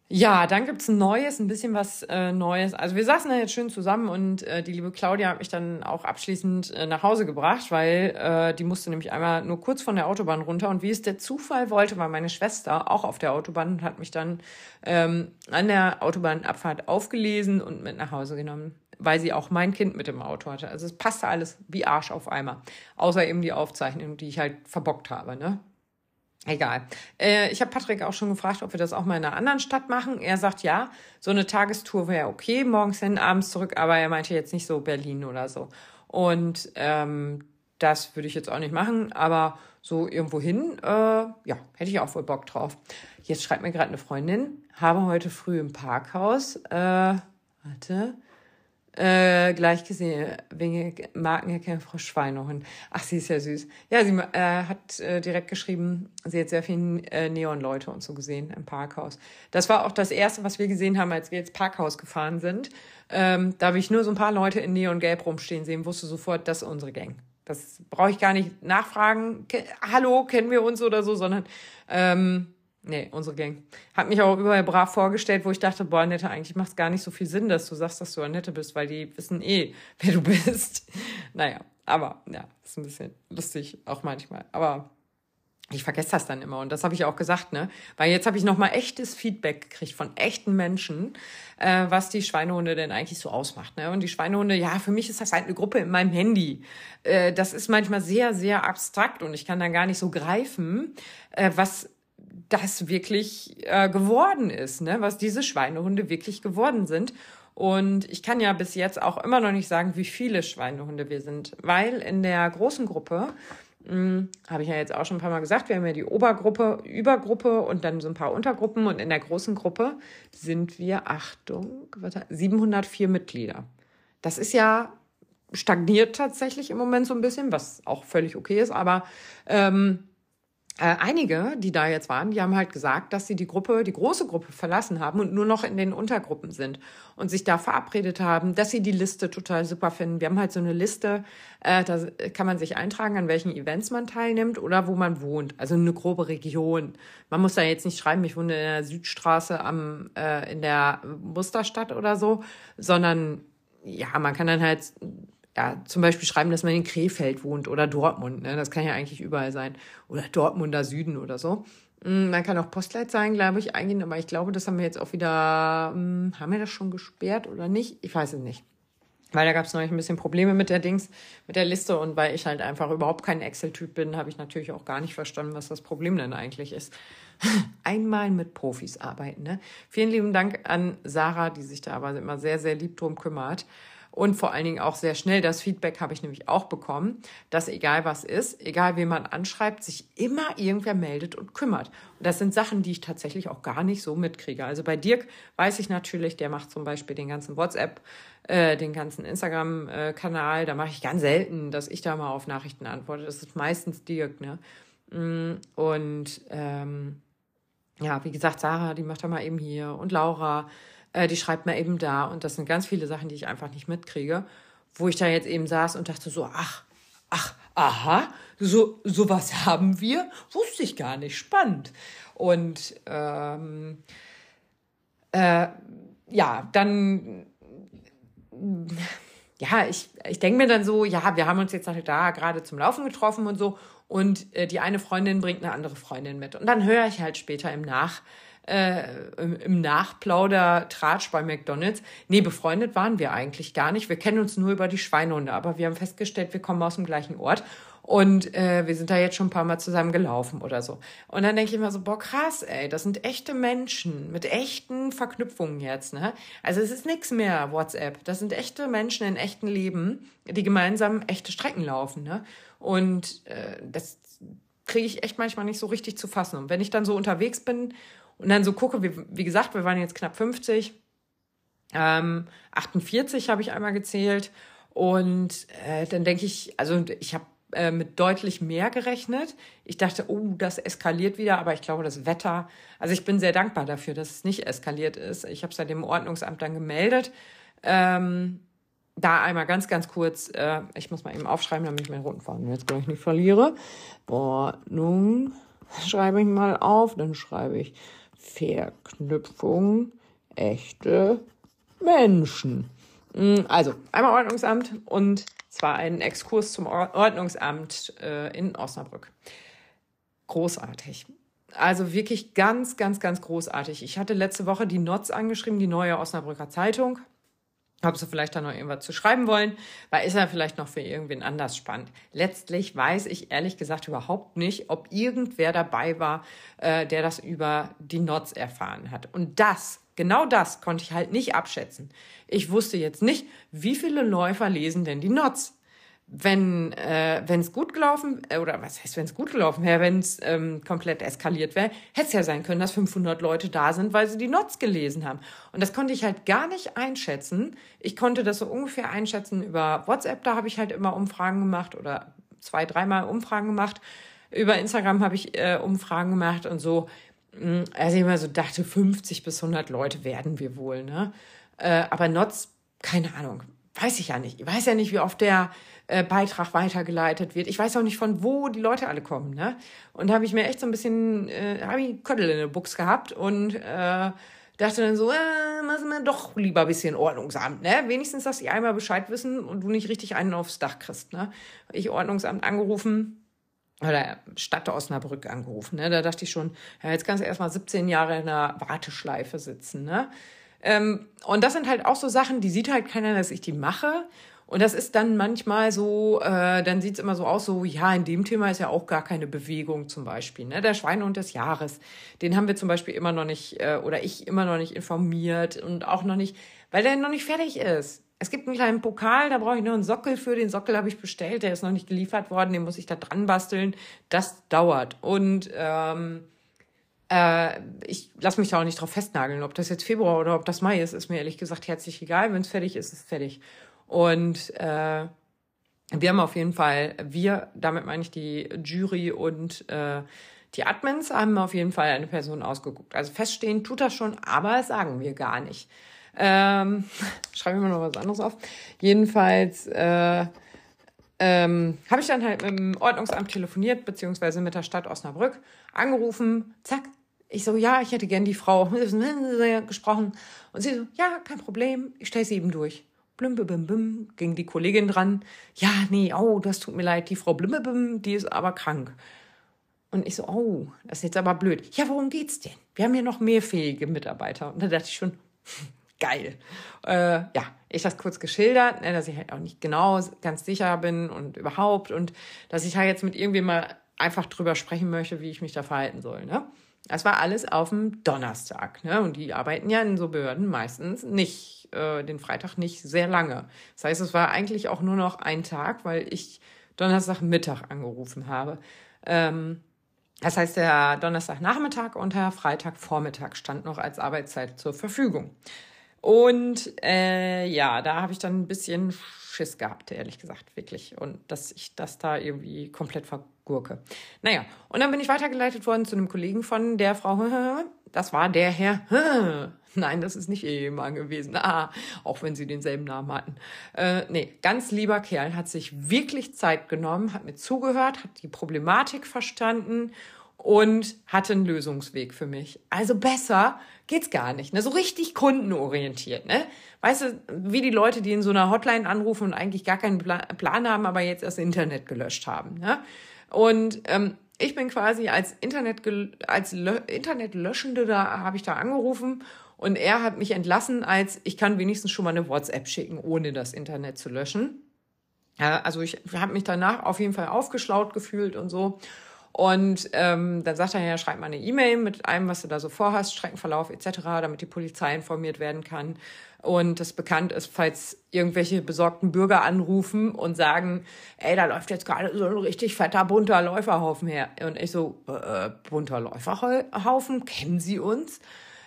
Ja, dann gibt's ein Neues, ein bisschen was äh, Neues. Also wir saßen da jetzt schön zusammen und äh, die liebe Claudia hat mich dann auch abschließend äh, nach Hause gebracht, weil äh, die musste nämlich einmal nur kurz von der Autobahn runter. Und wie es der Zufall wollte, war meine Schwester auch auf der Autobahn und hat mich dann ähm, an der Autobahnabfahrt aufgelesen und mit nach Hause genommen, weil sie auch mein Kind mit dem Auto hatte. Also es passte alles wie Arsch auf Eimer. Außer eben die Aufzeichnung, die ich halt verbockt habe, ne? Egal. Äh, ich habe Patrick auch schon gefragt, ob wir das auch mal in einer anderen Stadt machen. Er sagt ja, so eine Tagestour wäre okay, morgens hin, abends zurück, aber er meinte jetzt nicht so Berlin oder so. Und ähm, das würde ich jetzt auch nicht machen, aber so irgendwo hin, äh, ja, hätte ich auch wohl Bock drauf. Jetzt schreibt mir gerade eine Freundin, habe heute früh im Parkhaus, äh, warte, äh, gleich gesehen, wegen Markenerkennung Frau Schweinehund. Ach, sie ist ja süß. Ja, sie äh, hat äh, direkt geschrieben, sie hat sehr viele äh, Neon-Leute und so gesehen im Parkhaus. Das war auch das Erste, was wir gesehen haben, als wir ins Parkhaus gefahren sind. Ähm, da habe ich nur so ein paar Leute in Neon-Gelb rumstehen sehen, wusste sofort, das ist unsere Gang. Das brauche ich gar nicht nachfragen. Hallo, kennen wir uns oder so, sondern ähm, Nee, unsere Gang. Hat mich auch überall brav vorgestellt, wo ich dachte, boah, Annette, eigentlich macht es gar nicht so viel Sinn, dass du sagst, dass du Annette bist, weil die wissen eh, [LAUGHS] wer du bist. Naja, aber ja, ist ein bisschen lustig auch manchmal. Aber ich vergesse das dann immer und das habe ich auch gesagt, ne? Weil jetzt habe ich noch mal echtes Feedback gekriegt von echten Menschen, äh, was die Schweinehunde denn eigentlich so ausmacht, ne? Und die Schweinehunde, ja, für mich ist das halt eine Gruppe in meinem Handy. Äh, das ist manchmal sehr, sehr abstrakt und ich kann dann gar nicht so greifen, äh, was das wirklich äh, geworden ist, ne? was diese Schweinehunde wirklich geworden sind. Und ich kann ja bis jetzt auch immer noch nicht sagen, wie viele Schweinehunde wir sind, weil in der großen Gruppe, hm, habe ich ja jetzt auch schon ein paar Mal gesagt, wir haben ja die Obergruppe, Übergruppe und dann so ein paar Untergruppen und in der großen Gruppe sind wir, Achtung, 704 Mitglieder. Das ist ja stagniert tatsächlich im Moment so ein bisschen, was auch völlig okay ist, aber ähm, äh, einige, die da jetzt waren, die haben halt gesagt, dass sie die Gruppe, die große Gruppe verlassen haben und nur noch in den Untergruppen sind und sich da verabredet haben, dass sie die Liste total super finden. Wir haben halt so eine Liste, äh, da kann man sich eintragen, an welchen Events man teilnimmt oder wo man wohnt. Also eine grobe Region. Man muss da jetzt nicht schreiben, ich wohne in der Südstraße am, äh, in der Musterstadt oder so, sondern ja, man kann dann halt ja, zum Beispiel schreiben, dass man in Krefeld wohnt oder Dortmund. Ne? Das kann ja eigentlich überall sein. Oder Dortmunder Süden oder so. Mm, man kann auch Postleitzahlen, glaube ich, eingehen, aber ich glaube, das haben wir jetzt auch wieder, hm, haben wir das schon gesperrt oder nicht? Ich weiß es nicht. Weil da gab es neulich ein bisschen Probleme mit der Dings, mit der Liste und weil ich halt einfach überhaupt kein Excel-Typ bin, habe ich natürlich auch gar nicht verstanden, was das Problem denn eigentlich ist. [LAUGHS] Einmal mit Profis arbeiten. Ne? Vielen lieben Dank an Sarah, die sich da aber immer sehr, sehr lieb drum kümmert. Und vor allen Dingen auch sehr schnell, das Feedback habe ich nämlich auch bekommen, dass egal was ist, egal wen man anschreibt, sich immer irgendwer meldet und kümmert. Und das sind Sachen, die ich tatsächlich auch gar nicht so mitkriege. Also bei Dirk weiß ich natürlich, der macht zum Beispiel den ganzen WhatsApp, äh, den ganzen Instagram-Kanal. Da mache ich ganz selten, dass ich da mal auf Nachrichten antworte. Das ist meistens Dirk, ne? Mm, und ähm, ja, wie gesagt, Sarah, die macht da mal eben hier und Laura, äh, die schreibt mal eben da. Und das sind ganz viele Sachen, die ich einfach nicht mitkriege, wo ich da jetzt eben saß und dachte so, ach, ach, aha, so sowas [LAUGHS] haben wir, wusste ich gar nicht, spannend. Und ähm, äh, ja, dann ja, ich, ich denke mir dann so, ja, wir haben uns jetzt da gerade zum Laufen getroffen und so und äh, die eine Freundin bringt eine andere Freundin mit. Und dann höre ich halt später im Nach, äh, im, im Nachplauder Tratsch bei McDonalds. Nee, befreundet waren wir eigentlich gar nicht. Wir kennen uns nur über die Schweinehunde, aber wir haben festgestellt, wir kommen aus dem gleichen Ort und äh, wir sind da jetzt schon ein paar Mal zusammen gelaufen oder so. Und dann denke ich immer so, boah, krass, ey, das sind echte Menschen mit echten Verknüpfungen jetzt, ne? Also es ist nichts mehr WhatsApp. Das sind echte Menschen in echten Leben, die gemeinsam echte Strecken laufen, ne? Und äh, das kriege ich echt manchmal nicht so richtig zu fassen. Und wenn ich dann so unterwegs bin und dann so gucke, wie, wie gesagt, wir waren jetzt knapp 50, ähm, 48 habe ich einmal gezählt. Und äh, dann denke ich, also ich habe äh, mit deutlich mehr gerechnet. Ich dachte, oh, das eskaliert wieder, aber ich glaube, das Wetter, also ich bin sehr dankbar dafür, dass es nicht eskaliert ist. Ich habe es ja dem Ordnungsamt dann gemeldet. Ähm, da einmal ganz, ganz kurz, äh, ich muss mal eben aufschreiben, damit ich meinen roten Faden jetzt gleich nicht verliere. Ordnung schreibe ich mal auf, dann schreibe ich Verknüpfung echte Menschen. Hm, also, einmal Ordnungsamt und zwar einen Exkurs zum Ordnungsamt äh, in Osnabrück. Großartig. Also wirklich ganz, ganz, ganz großartig. Ich hatte letzte Woche die Notz angeschrieben, die neue Osnabrücker Zeitung. Ob sie vielleicht da noch irgendwas zu schreiben wollen, weil ist ja vielleicht noch für irgendwen anders spannend. Letztlich weiß ich ehrlich gesagt überhaupt nicht, ob irgendwer dabei war, äh, der das über die Notz erfahren hat. Und das Genau das konnte ich halt nicht abschätzen. Ich wusste jetzt nicht, wie viele Läufer lesen denn die Nots. Wenn äh, es gut gelaufen, äh, oder was heißt, wenn es gut gelaufen wäre, wenn es ähm, komplett eskaliert wäre, hätte es ja sein können, dass 500 Leute da sind, weil sie die Nots gelesen haben. Und das konnte ich halt gar nicht einschätzen. Ich konnte das so ungefähr einschätzen über WhatsApp, da habe ich halt immer Umfragen gemacht oder zwei, dreimal Umfragen gemacht. Über Instagram habe ich äh, Umfragen gemacht und so. Hm, also ich immer so dachte, 50 bis 100 Leute werden wir wohl, ne? Äh, aber Notz, keine Ahnung, weiß ich ja nicht. Ich weiß ja nicht, wie oft der äh, Beitrag weitergeleitet wird. Ich weiß auch nicht, von wo die Leute alle kommen, ne? Und da habe ich mir echt so ein bisschen, äh, habe ich Köttel in der Buchs gehabt und äh, dachte dann so, äh, machen wir doch lieber ein bisschen Ordnungsamt, ne? Wenigstens, dass die einmal Bescheid wissen und du nicht richtig einen aufs Dach kriegst, ne? Ich Ordnungsamt angerufen, oder Stadt Osnabrück angerufen. Ne? Da dachte ich schon, ja, jetzt kannst du erstmal 17 Jahre in einer Warteschleife sitzen. Ne? Ähm, und das sind halt auch so Sachen, die sieht halt keiner, dass ich die mache. Und das ist dann manchmal so, äh, dann sieht's immer so aus, so, ja, in dem Thema ist ja auch gar keine Bewegung zum Beispiel. Ne? Der Schweinehund des Jahres, den haben wir zum Beispiel immer noch nicht, äh, oder ich immer noch nicht informiert und auch noch nicht, weil der noch nicht fertig ist. Es gibt einen kleinen Pokal, da brauche ich noch einen Sockel für. Den Sockel habe ich bestellt, der ist noch nicht geliefert worden, den muss ich da dran basteln. Das dauert. Und ähm, äh, ich lasse mich da auch nicht drauf festnageln, ob das jetzt Februar oder ob das Mai ist, ist mir ehrlich gesagt herzlich egal. Wenn es fertig ist, ist es fertig. Und äh, wir haben auf jeden Fall, wir, damit meine ich die Jury und äh, die Admins, haben auf jeden Fall eine Person ausgeguckt. Also feststehen tut das schon, aber das sagen wir gar nicht. Ähm, [LAUGHS] schreibe ich mir noch was anderes auf. Jedenfalls äh, ähm, habe ich dann halt mit dem Ordnungsamt telefoniert, beziehungsweise mit der Stadt Osnabrück angerufen. Zack. Ich so, ja, ich hätte gern die Frau [LAUGHS] gesprochen. Und sie so, ja, kein Problem, ich stelle sie eben durch. Blim, bim, bim, ging die Kollegin dran. Ja, nee, oh, das tut mir leid, die Frau Blim, bim, die ist aber krank. Und ich so, oh, das ist jetzt aber blöd. Ja, worum geht's denn? Wir haben ja noch mehr fähige Mitarbeiter. Und da dachte ich schon, [LAUGHS] geil. Äh, ja, ich das kurz geschildert, ne, dass ich halt auch nicht genau ganz sicher bin und überhaupt und dass ich halt jetzt mit irgendwem mal einfach drüber sprechen möchte, wie ich mich da verhalten soll. Ne? Das war alles auf dem Donnerstag. Ne? Und die arbeiten ja in so Behörden meistens nicht, äh, den Freitag nicht sehr lange. Das heißt, es war eigentlich auch nur noch ein Tag, weil ich Donnerstagmittag angerufen habe. Ähm, das heißt, der Donnerstagnachmittag und der Freitagvormittag stand noch als Arbeitszeit zur Verfügung. Und äh, ja, da habe ich dann ein bisschen Schiss gehabt, ehrlich gesagt, wirklich. Und dass ich das da irgendwie komplett vergurke. Naja, und dann bin ich weitergeleitet worden zu einem Kollegen von der Frau, [LAUGHS] das war der Herr, [LAUGHS] [LAUGHS] nein, das ist nicht ihr Ehemann gewesen, ah, auch wenn sie denselben Namen hatten. Äh, nee, ganz lieber Kerl, hat sich wirklich Zeit genommen, hat mir zugehört, hat die Problematik verstanden und hatte einen Lösungsweg für mich. Also besser geht's gar nicht. Ne? So richtig kundenorientiert. Ne? Weißt du, wie die Leute, die in so einer Hotline anrufen und eigentlich gar keinen Plan haben, aber jetzt das Internet gelöscht haben. Ne? Und ähm, ich bin quasi als Internet als Lö Internetlöschende da habe ich da angerufen und er hat mich entlassen als ich kann wenigstens schon mal eine WhatsApp schicken, ohne das Internet zu löschen. Also ich habe mich danach auf jeden Fall aufgeschlaut gefühlt und so. Und ähm, dann sagt er ja, schreib mal eine E-Mail mit allem, was du da so vorhast, Streckenverlauf etc., damit die Polizei informiert werden kann. Und das bekannt ist, falls irgendwelche besorgten Bürger anrufen und sagen, ey, da läuft jetzt gerade so ein richtig fetter bunter Läuferhaufen her. Und ich so, äh, bunter Läuferhaufen, kennen Sie uns?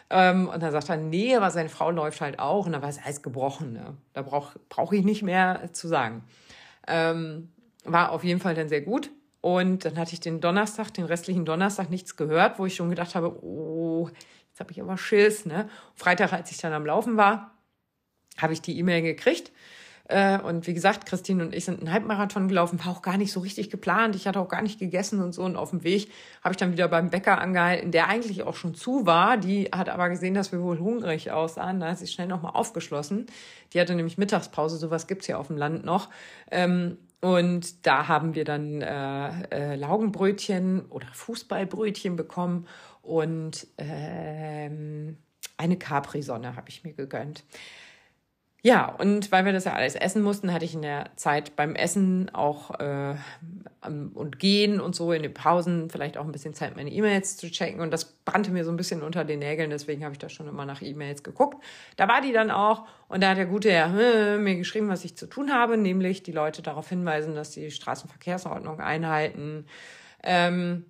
Ähm, und dann sagt er, nee, aber seine Frau läuft halt auch. Und dann war es alles gebrochen. Ne? Da brauche brauch ich nicht mehr zu sagen. Ähm, war auf jeden Fall dann sehr gut. Und dann hatte ich den Donnerstag, den restlichen Donnerstag nichts gehört, wo ich schon gedacht habe, oh, jetzt habe ich aber Schiss. Ne? Freitag, als ich dann am Laufen war, habe ich die E-Mail gekriegt. Äh, und wie gesagt, Christine und ich sind einen Halbmarathon gelaufen, war auch gar nicht so richtig geplant. Ich hatte auch gar nicht gegessen und so. Und auf dem Weg habe ich dann wieder beim Bäcker angehalten, der eigentlich auch schon zu war. Die hat aber gesehen, dass wir wohl hungrig aussahen. Da hat sie schnell nochmal aufgeschlossen. Die hatte nämlich Mittagspause, sowas gibt's hier auf dem Land noch. Ähm, und da haben wir dann äh, äh, Laugenbrötchen oder Fußballbrötchen bekommen und ähm, eine Capri-Sonne habe ich mir gegönnt. Ja, und weil wir das ja alles essen mussten, hatte ich in der Zeit beim Essen auch äh, und Gehen und so in den Pausen vielleicht auch ein bisschen Zeit, meine E-Mails zu checken. Und das brannte mir so ein bisschen unter den Nägeln, deswegen habe ich da schon immer nach E-Mails geguckt. Da war die dann auch und da hat der gute Herr äh, mir geschrieben, was ich zu tun habe, nämlich die Leute darauf hinweisen, dass die Straßenverkehrsordnung einhalten. Ähm,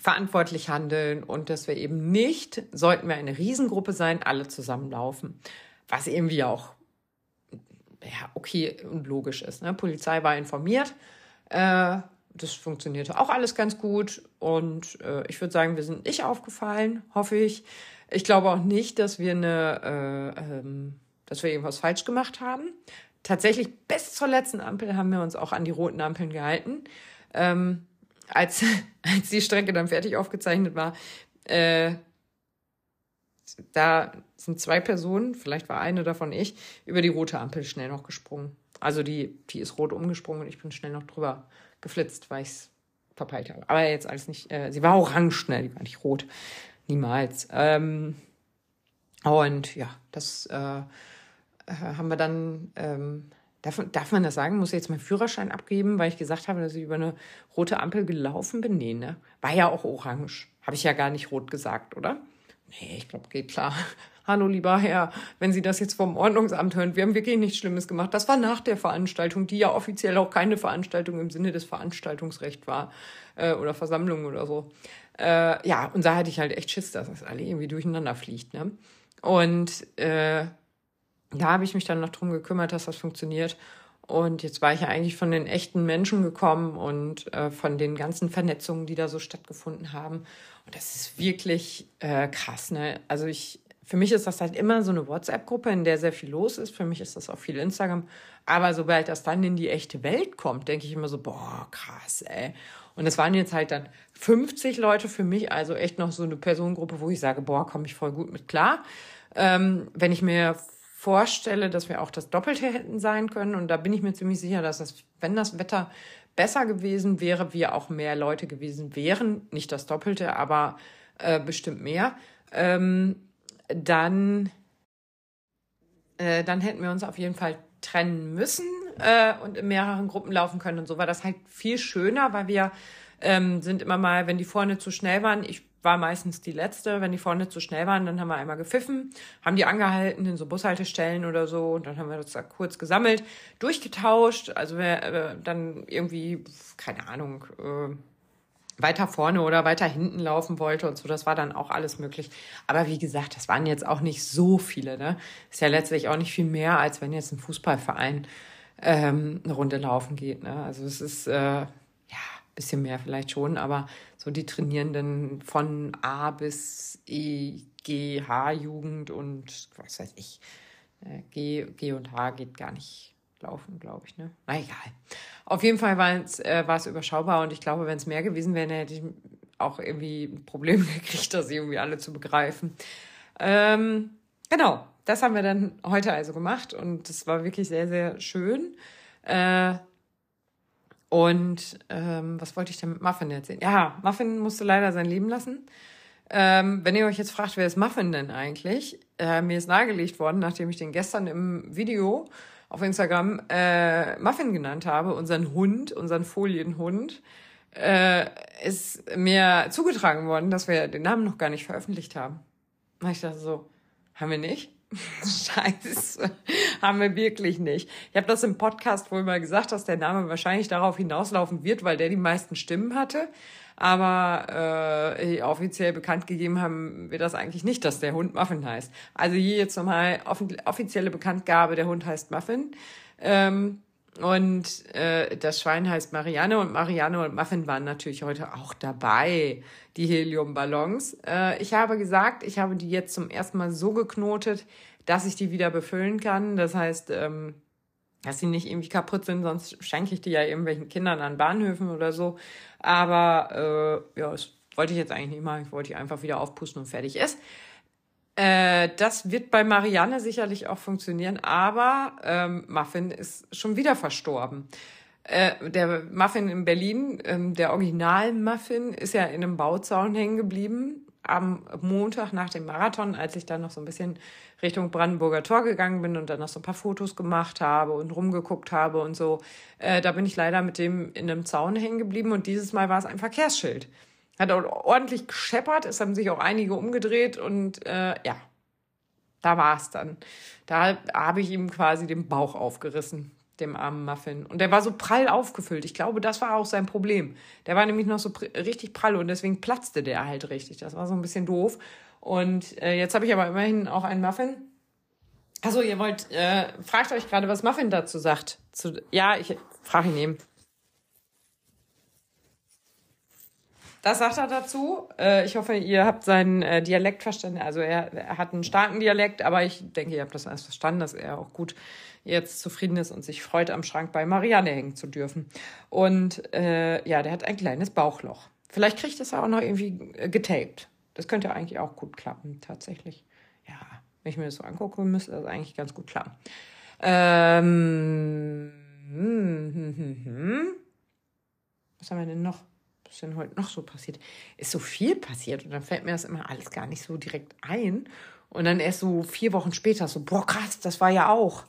verantwortlich handeln und dass wir eben nicht, sollten wir eine Riesengruppe sein, alle zusammenlaufen. Was irgendwie auch ja, okay und logisch ist. Ne? Polizei war informiert. Äh, das funktionierte auch alles ganz gut. Und äh, ich würde sagen, wir sind nicht aufgefallen, hoffe ich. Ich glaube auch nicht, dass wir eine, äh, ähm, dass wir irgendwas falsch gemacht haben. Tatsächlich bis zur letzten Ampel haben wir uns auch an die roten Ampeln gehalten. Ähm, als, [LAUGHS] als die Strecke dann fertig aufgezeichnet war, äh, da sind zwei Personen, vielleicht war eine davon ich, über die rote Ampel schnell noch gesprungen. Also die, die ist rot umgesprungen und ich bin schnell noch drüber geflitzt, weil ich es verpeilt habe. Aber jetzt alles nicht, äh, sie war orange schnell, die war nicht rot. Niemals. Ähm, und ja, das äh, äh, haben wir dann, ähm, darf, darf man das sagen? Muss ich jetzt meinen Führerschein abgeben, weil ich gesagt habe, dass ich über eine rote Ampel gelaufen bin? Nee, ne? War ja auch orange. Habe ich ja gar nicht rot gesagt, oder? Nee, ich glaube, geht klar. [LAUGHS] Hallo, lieber Herr, wenn Sie das jetzt vom Ordnungsamt hören, wir haben wirklich nichts Schlimmes gemacht. Das war nach der Veranstaltung, die ja offiziell auch keine Veranstaltung im Sinne des Veranstaltungsrechts war äh, oder Versammlung oder so. Äh, ja, und da hatte ich halt echt Schiss, dass das alle irgendwie durcheinander fliegt. Ne? Und äh, da habe ich mich dann noch drum gekümmert, dass das funktioniert. Und jetzt war ich ja eigentlich von den echten Menschen gekommen und äh, von den ganzen Vernetzungen, die da so stattgefunden haben. Und das ist wirklich äh, krass, ne? Also ich, für mich ist das halt immer so eine WhatsApp-Gruppe, in der sehr viel los ist. Für mich ist das auch viel Instagram. Aber sobald das dann in die echte Welt kommt, denke ich immer so, boah, krass, ey. Und es waren jetzt halt dann 50 Leute für mich, also echt noch so eine Personengruppe, wo ich sage, boah, komme ich voll gut mit klar. Ähm, wenn ich mir vorstelle, dass wir auch das Doppelte hätten sein können, und da bin ich mir ziemlich sicher, dass das, wenn das Wetter besser gewesen wäre, wir auch mehr Leute gewesen wären, nicht das Doppelte, aber äh, bestimmt mehr, ähm, dann, äh, dann hätten wir uns auf jeden Fall trennen müssen äh, und in mehreren Gruppen laufen können. Und so. War das halt viel schöner, weil wir ähm, sind immer mal, wenn die vorne zu schnell waren, ich war meistens die letzte. Wenn die vorne zu schnell waren, dann haben wir einmal gepfiffen, haben die angehalten in so Bushaltestellen oder so. Und dann haben wir das da kurz gesammelt, durchgetauscht. Also wer äh, dann irgendwie, keine Ahnung, äh, weiter vorne oder weiter hinten laufen wollte und so, das war dann auch alles möglich. Aber wie gesagt, das waren jetzt auch nicht so viele. Ne? Ist ja letztlich auch nicht viel mehr, als wenn jetzt ein Fußballverein ähm, eine Runde laufen geht. Ne? Also es ist äh, ja bisschen mehr vielleicht schon, aber so die Trainierenden von A bis E, G, H-Jugend und was weiß ich. Äh, G, G und H geht gar nicht laufen, glaube ich. Ne? Na egal. Auf jeden Fall war es, äh, überschaubar und ich glaube, wenn es mehr gewesen wäre, hätte ich auch irgendwie ein Problem [LAUGHS] gekriegt, das irgendwie alle zu begreifen. Ähm, genau, das haben wir dann heute also gemacht und das war wirklich sehr, sehr schön. Äh, und ähm, was wollte ich denn mit Muffin erzählen? Ja, Muffin musste leider sein Leben lassen. Ähm, wenn ihr euch jetzt fragt, wer ist Muffin denn eigentlich? Äh, mir ist nahegelegt worden, nachdem ich den gestern im Video auf Instagram äh, Muffin genannt habe, unseren Hund, unseren Folienhund, äh, ist mir zugetragen worden, dass wir den Namen noch gar nicht veröffentlicht haben. Und ich dachte so, haben wir nicht? [LAUGHS] Scheiße, haben wir wirklich nicht. Ich habe das im Podcast wohl mal gesagt, dass der Name wahrscheinlich darauf hinauslaufen wird, weil der die meisten Stimmen hatte. Aber äh, offiziell bekannt gegeben haben wir das eigentlich nicht, dass der Hund Muffin heißt. Also hier jetzt nochmal offizielle Bekanntgabe, der Hund heißt Muffin. Ähm, und äh, das Schwein heißt Marianne und Marianne und Muffin waren natürlich heute auch dabei, die Heliumballons. Äh, ich habe gesagt, ich habe die jetzt zum ersten Mal so geknotet, dass ich die wieder befüllen kann. Das heißt, ähm, dass sie nicht irgendwie kaputt sind, sonst schenke ich die ja irgendwelchen Kindern an Bahnhöfen oder so. Aber äh, ja, das wollte ich jetzt eigentlich nicht machen. Ich wollte die einfach wieder aufpusten und fertig ist. Äh, das wird bei Marianne sicherlich auch funktionieren, aber ähm, Muffin ist schon wieder verstorben. Äh, der Muffin in Berlin, ähm, der Original-Muffin, ist ja in einem Bauzaun hängen geblieben am Montag nach dem Marathon, als ich dann noch so ein bisschen Richtung Brandenburger Tor gegangen bin und dann noch so ein paar Fotos gemacht habe und rumgeguckt habe und so, äh, da bin ich leider mit dem in einem Zaun hängen geblieben und dieses Mal war es ein Verkehrsschild. Hat ordentlich gescheppert, es haben sich auch einige umgedreht und äh, ja, da war es dann. Da habe ich ihm quasi den Bauch aufgerissen dem armen Muffin. Und der war so prall aufgefüllt. Ich glaube, das war auch sein Problem. Der war nämlich noch so pr richtig prall und deswegen platzte der halt richtig. Das war so ein bisschen doof. Und äh, jetzt habe ich aber immerhin auch einen Muffin. Also ihr wollt, äh, fragt euch gerade, was Muffin dazu sagt. Zu, ja, ich frage ihn eben. Das sagt er dazu. Äh, ich hoffe, ihr habt seinen äh, Dialekt verstanden. Also er, er, hat einen starken Dialekt, aber ich denke, ihr habt das alles verstanden, dass er auch gut jetzt zufrieden ist und sich freut, am Schrank bei Marianne hängen zu dürfen. Und äh, ja, der hat ein kleines Bauchloch. Vielleicht kriegt es auch noch irgendwie äh, getaped. Das könnte eigentlich auch gut klappen, tatsächlich. Ja, wenn ich mir das so angucke, müsste das eigentlich ganz gut klappen. Ähm, hm, hm, hm, hm. Was haben wir denn noch? Was ist denn heute noch so passiert? Ist so viel passiert und dann fällt mir das immer alles gar nicht so direkt ein. Und dann erst so vier Wochen später so, boah, krass, das war ja auch.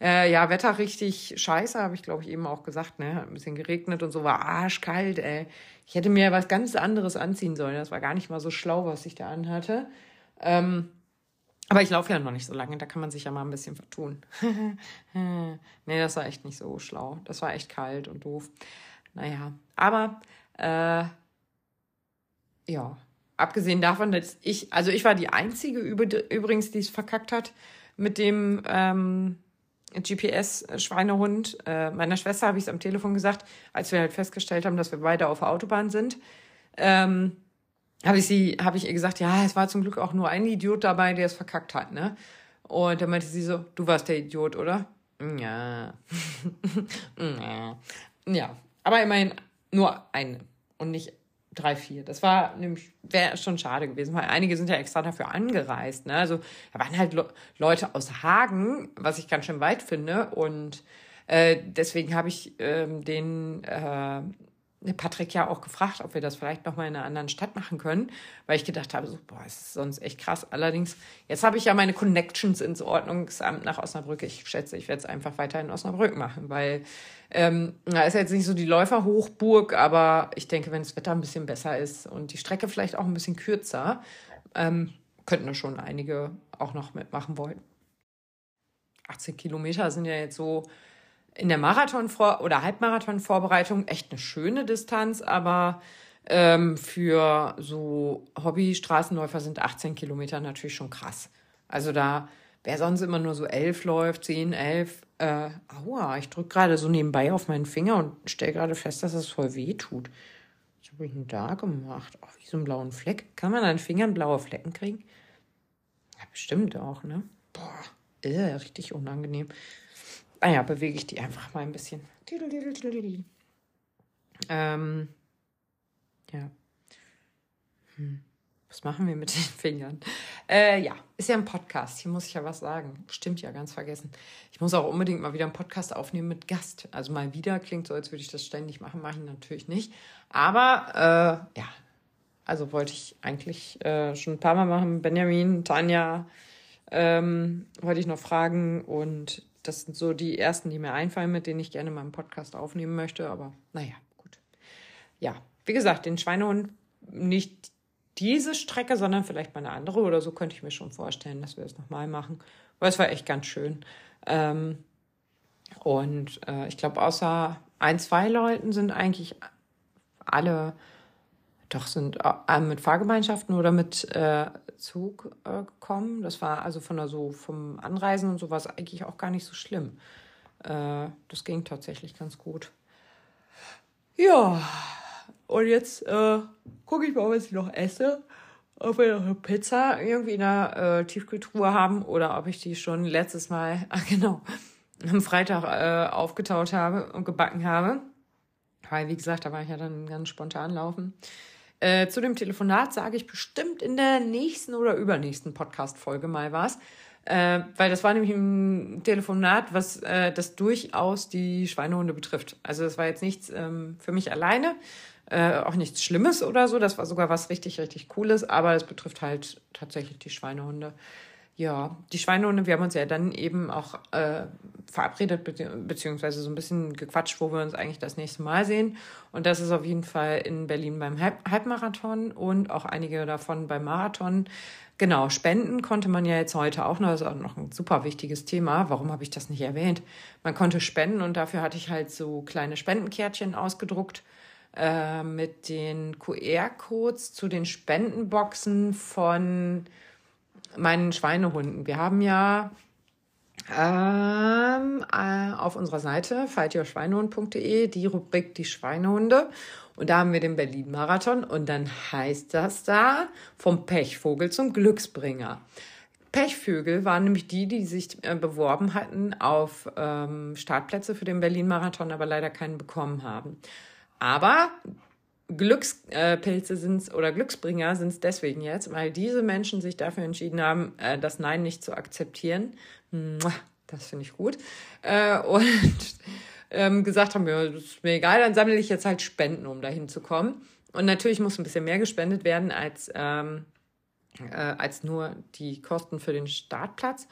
Äh, ja, Wetter richtig scheiße, habe ich glaube ich eben auch gesagt. Ne? Hat ein bisschen geregnet und so war arschkalt. Ey. Ich hätte mir was ganz anderes anziehen sollen. Das war gar nicht mal so schlau, was ich da anhatte. Ähm, aber ich laufe ja noch nicht so lange, da kann man sich ja mal ein bisschen vertun. [LAUGHS] nee, das war echt nicht so schlau. Das war echt kalt und doof. Naja, aber äh, ja, abgesehen davon, dass ich, also ich war die Einzige übrigens, die es verkackt hat mit dem ähm, GPS-Schweinehund. Äh, meiner Schwester habe ich es am Telefon gesagt, als wir halt festgestellt haben, dass wir beide auf der Autobahn sind. Ähm, habe ich sie, habe ich ihr gesagt, ja, es war zum Glück auch nur ein Idiot dabei, der es verkackt hat, ne? Und dann meinte sie so, du warst der Idiot, oder? Ja. [LAUGHS] ja. Aber immerhin nur eine und nicht drei, vier. Das war nämlich, wäre schon schade gewesen, weil einige sind ja extra dafür angereist. Ne? Also da waren halt Le Leute aus Hagen, was ich ganz schön weit finde. Und äh, deswegen habe ich ähm, den, äh, Patrick ja auch gefragt, ob wir das vielleicht nochmal in einer anderen Stadt machen können, weil ich gedacht habe, so, boah, ist sonst echt krass. Allerdings, jetzt habe ich ja meine Connections ins Ordnungsamt nach Osnabrück. Ich schätze, ich werde es einfach weiter in Osnabrück machen, weil ähm, da ist jetzt nicht so die Läuferhochburg, aber ich denke, wenn das Wetter ein bisschen besser ist und die Strecke vielleicht auch ein bisschen kürzer, ähm, könnten da schon einige auch noch mitmachen wollen. 18 Kilometer sind ja jetzt so in der Marathon- oder Halbmarathon-Vorbereitung echt eine schöne Distanz, aber ähm, für so Hobby-Straßenläufer sind 18 Kilometer natürlich schon krass. Also da, wer sonst immer nur so 11 läuft, 10, 11, äh, aua, ich drücke gerade so nebenbei auf meinen Finger und stelle gerade fest, dass es voll weh tut. Was habe ich denn da gemacht? Oh, wie so einen blauen Fleck. Kann man an Fingern blaue Flecken kriegen? Ja, bestimmt auch, ne? Boah, äh, richtig unangenehm. Ah ja, bewege ich die einfach mal ein bisschen. Ähm, ja. Hm. Was machen wir mit den [LAUGHS] Fingern? Äh, ja, ist ja ein Podcast. Hier muss ich ja was sagen. Stimmt ja, ganz vergessen. Ich muss auch unbedingt mal wieder einen Podcast aufnehmen mit Gast. Also mal wieder klingt so, als würde ich das ständig machen. Mache ich natürlich nicht. Aber äh, ja, also wollte ich eigentlich äh, schon ein paar Mal machen. Benjamin, Tanja ähm, wollte ich noch fragen und das sind so die ersten, die mir einfallen, mit denen ich gerne mal einen Podcast aufnehmen möchte. Aber naja, gut. Ja, wie gesagt, den Schweinehund nicht diese Strecke, sondern vielleicht mal eine andere oder so könnte ich mir schon vorstellen, dass wir es das nochmal machen. Weil es war echt ganz schön. Ähm, und äh, ich glaube, außer ein, zwei Leuten sind eigentlich alle, doch sind äh, mit Fahrgemeinschaften oder mit äh, Zug äh, gekommen. Das war also von der so vom Anreisen und so war es eigentlich auch gar nicht so schlimm. Äh, das ging tatsächlich ganz gut. Ja, und jetzt äh, gucke ich mal, was ich noch esse. Ob wir noch eine Pizza irgendwie in der äh, Tiefkühltruhe haben oder ob ich die schon letztes Mal, [LAUGHS] ah genau, am Freitag äh, aufgetaut habe und gebacken habe. Weil, wie gesagt, da war ich ja dann ganz spontan laufen. Äh, zu dem Telefonat sage ich bestimmt in der nächsten oder übernächsten Podcast-Folge mal was. Äh, weil das war nämlich ein Telefonat, was äh, das durchaus die Schweinehunde betrifft. Also das war jetzt nichts ähm, für mich alleine, äh, auch nichts Schlimmes oder so. Das war sogar was richtig, richtig Cooles, aber es betrifft halt tatsächlich die Schweinehunde. Ja, die Schweinehunde, wir haben uns ja dann eben auch äh, verabredet, beziehungsweise so ein bisschen gequatscht, wo wir uns eigentlich das nächste Mal sehen. Und das ist auf jeden Fall in Berlin beim Halbmarathon und auch einige davon beim Marathon. Genau, Spenden konnte man ja jetzt heute auch noch, das ist auch noch ein super wichtiges Thema. Warum habe ich das nicht erwähnt? Man konnte spenden und dafür hatte ich halt so kleine Spendenkärtchen ausgedruckt äh, mit den QR-Codes zu den Spendenboxen von meinen Schweinehunden. Wir haben ja ähm, äh, auf unserer Seite fightyourschweinehund.de die Rubrik die Schweinehunde und da haben wir den Berlin Marathon und dann heißt das da vom Pechvogel zum Glücksbringer. Pechvögel waren nämlich die, die sich äh, beworben hatten auf ähm, Startplätze für den Berlin Marathon, aber leider keinen bekommen haben. Aber Glückspilze sind oder Glücksbringer sind es deswegen jetzt, weil diese Menschen sich dafür entschieden haben, äh, das Nein nicht zu akzeptieren. Das finde ich gut. Äh, und ähm, gesagt haben, ja, ist mir egal, dann sammle ich jetzt halt Spenden, um dahin zu kommen. Und natürlich muss ein bisschen mehr gespendet werden als, ähm, äh, als nur die Kosten für den Startplatz.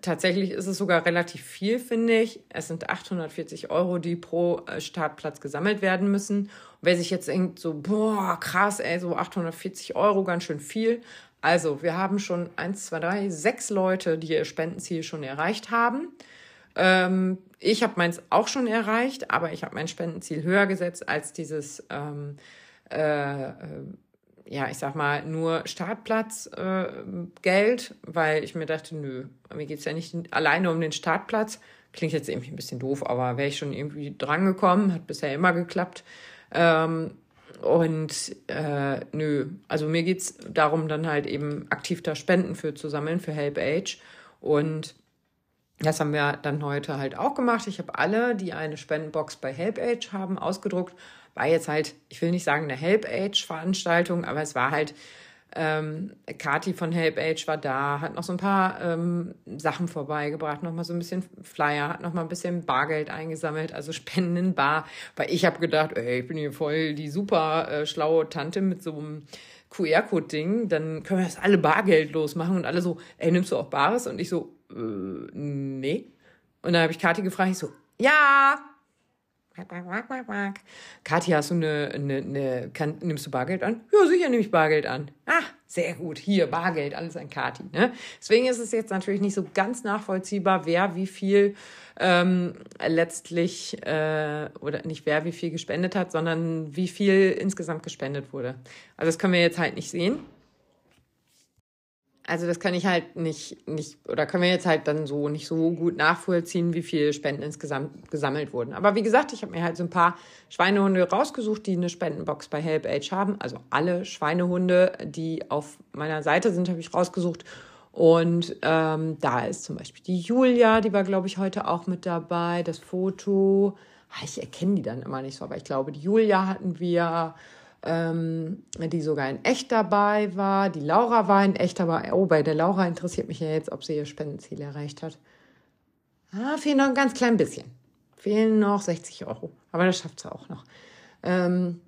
Tatsächlich ist es sogar relativ viel, finde ich. Es sind 840 Euro, die pro äh, Startplatz gesammelt werden müssen. Wer sich jetzt denkt, so, boah, krass, ey, so 840 Euro, ganz schön viel. Also, wir haben schon eins, zwei, drei, sechs Leute, die ihr Spendenziel schon erreicht haben. Ähm, ich habe meins auch schon erreicht, aber ich habe mein Spendenziel höher gesetzt als dieses ähm, äh, äh ja, ich sag mal, nur Startplatzgeld, äh, weil ich mir dachte, nö, mir geht es ja nicht alleine um den Startplatz. Klingt jetzt irgendwie ein bisschen doof, aber wäre ich schon irgendwie drangekommen, hat bisher immer geklappt. Ähm, und äh, nö, also mir geht es darum, dann halt eben aktiv da Spenden für zu sammeln, für Help Age. Und das haben wir dann heute halt auch gemacht. Ich habe alle, die eine Spendenbox bei Help Age haben, ausgedruckt war jetzt halt, ich will nicht sagen eine Help-Age-Veranstaltung, aber es war halt Ähm, Kati von Help Age war da, hat noch so ein paar ähm, Sachen vorbeigebracht, noch mal so ein bisschen Flyer, hat noch mal ein bisschen Bargeld eingesammelt, also [LAUGHS] Spenden in Bar. Weil ich habe gedacht, ey, ich bin hier voll die super äh, schlaue Tante mit so einem QR-Code-Ding, dann können wir das alle bargeldlos machen und alle so, ey, nimmst du auch Bares? Und ich so, äh, nee. Und dann habe ich Kathi gefragt, ich so, ja, Kathi, hast du eine, eine, eine kann, nimmst du Bargeld an? Ja, sicher nehme ich Bargeld an. Ah, sehr gut. Hier, Bargeld, alles an Kathi. Ne? Deswegen ist es jetzt natürlich nicht so ganz nachvollziehbar, wer wie viel ähm, letztlich, äh, oder nicht wer wie viel gespendet hat, sondern wie viel insgesamt gespendet wurde. Also das können wir jetzt halt nicht sehen. Also das kann ich halt nicht, nicht, oder können wir jetzt halt dann so nicht so gut nachvollziehen, wie viel Spenden insgesamt gesammelt wurden. Aber wie gesagt, ich habe mir halt so ein paar Schweinehunde rausgesucht, die eine Spendenbox bei Help Age haben. Also alle Schweinehunde, die auf meiner Seite sind, habe ich rausgesucht. Und ähm, da ist zum Beispiel die Julia, die war, glaube ich, heute auch mit dabei. Das Foto, ah, ich erkenne die dann immer nicht so, aber ich glaube, die Julia hatten wir ähm, die sogar in echt dabei war. Die Laura war in echt dabei. Oh, bei der Laura interessiert mich ja jetzt, ob sie ihr Spendenziel erreicht hat. Ah, fehlen noch ein ganz klein bisschen. Fehlen noch 60 Euro. Aber das schafft sie auch noch. Ähm,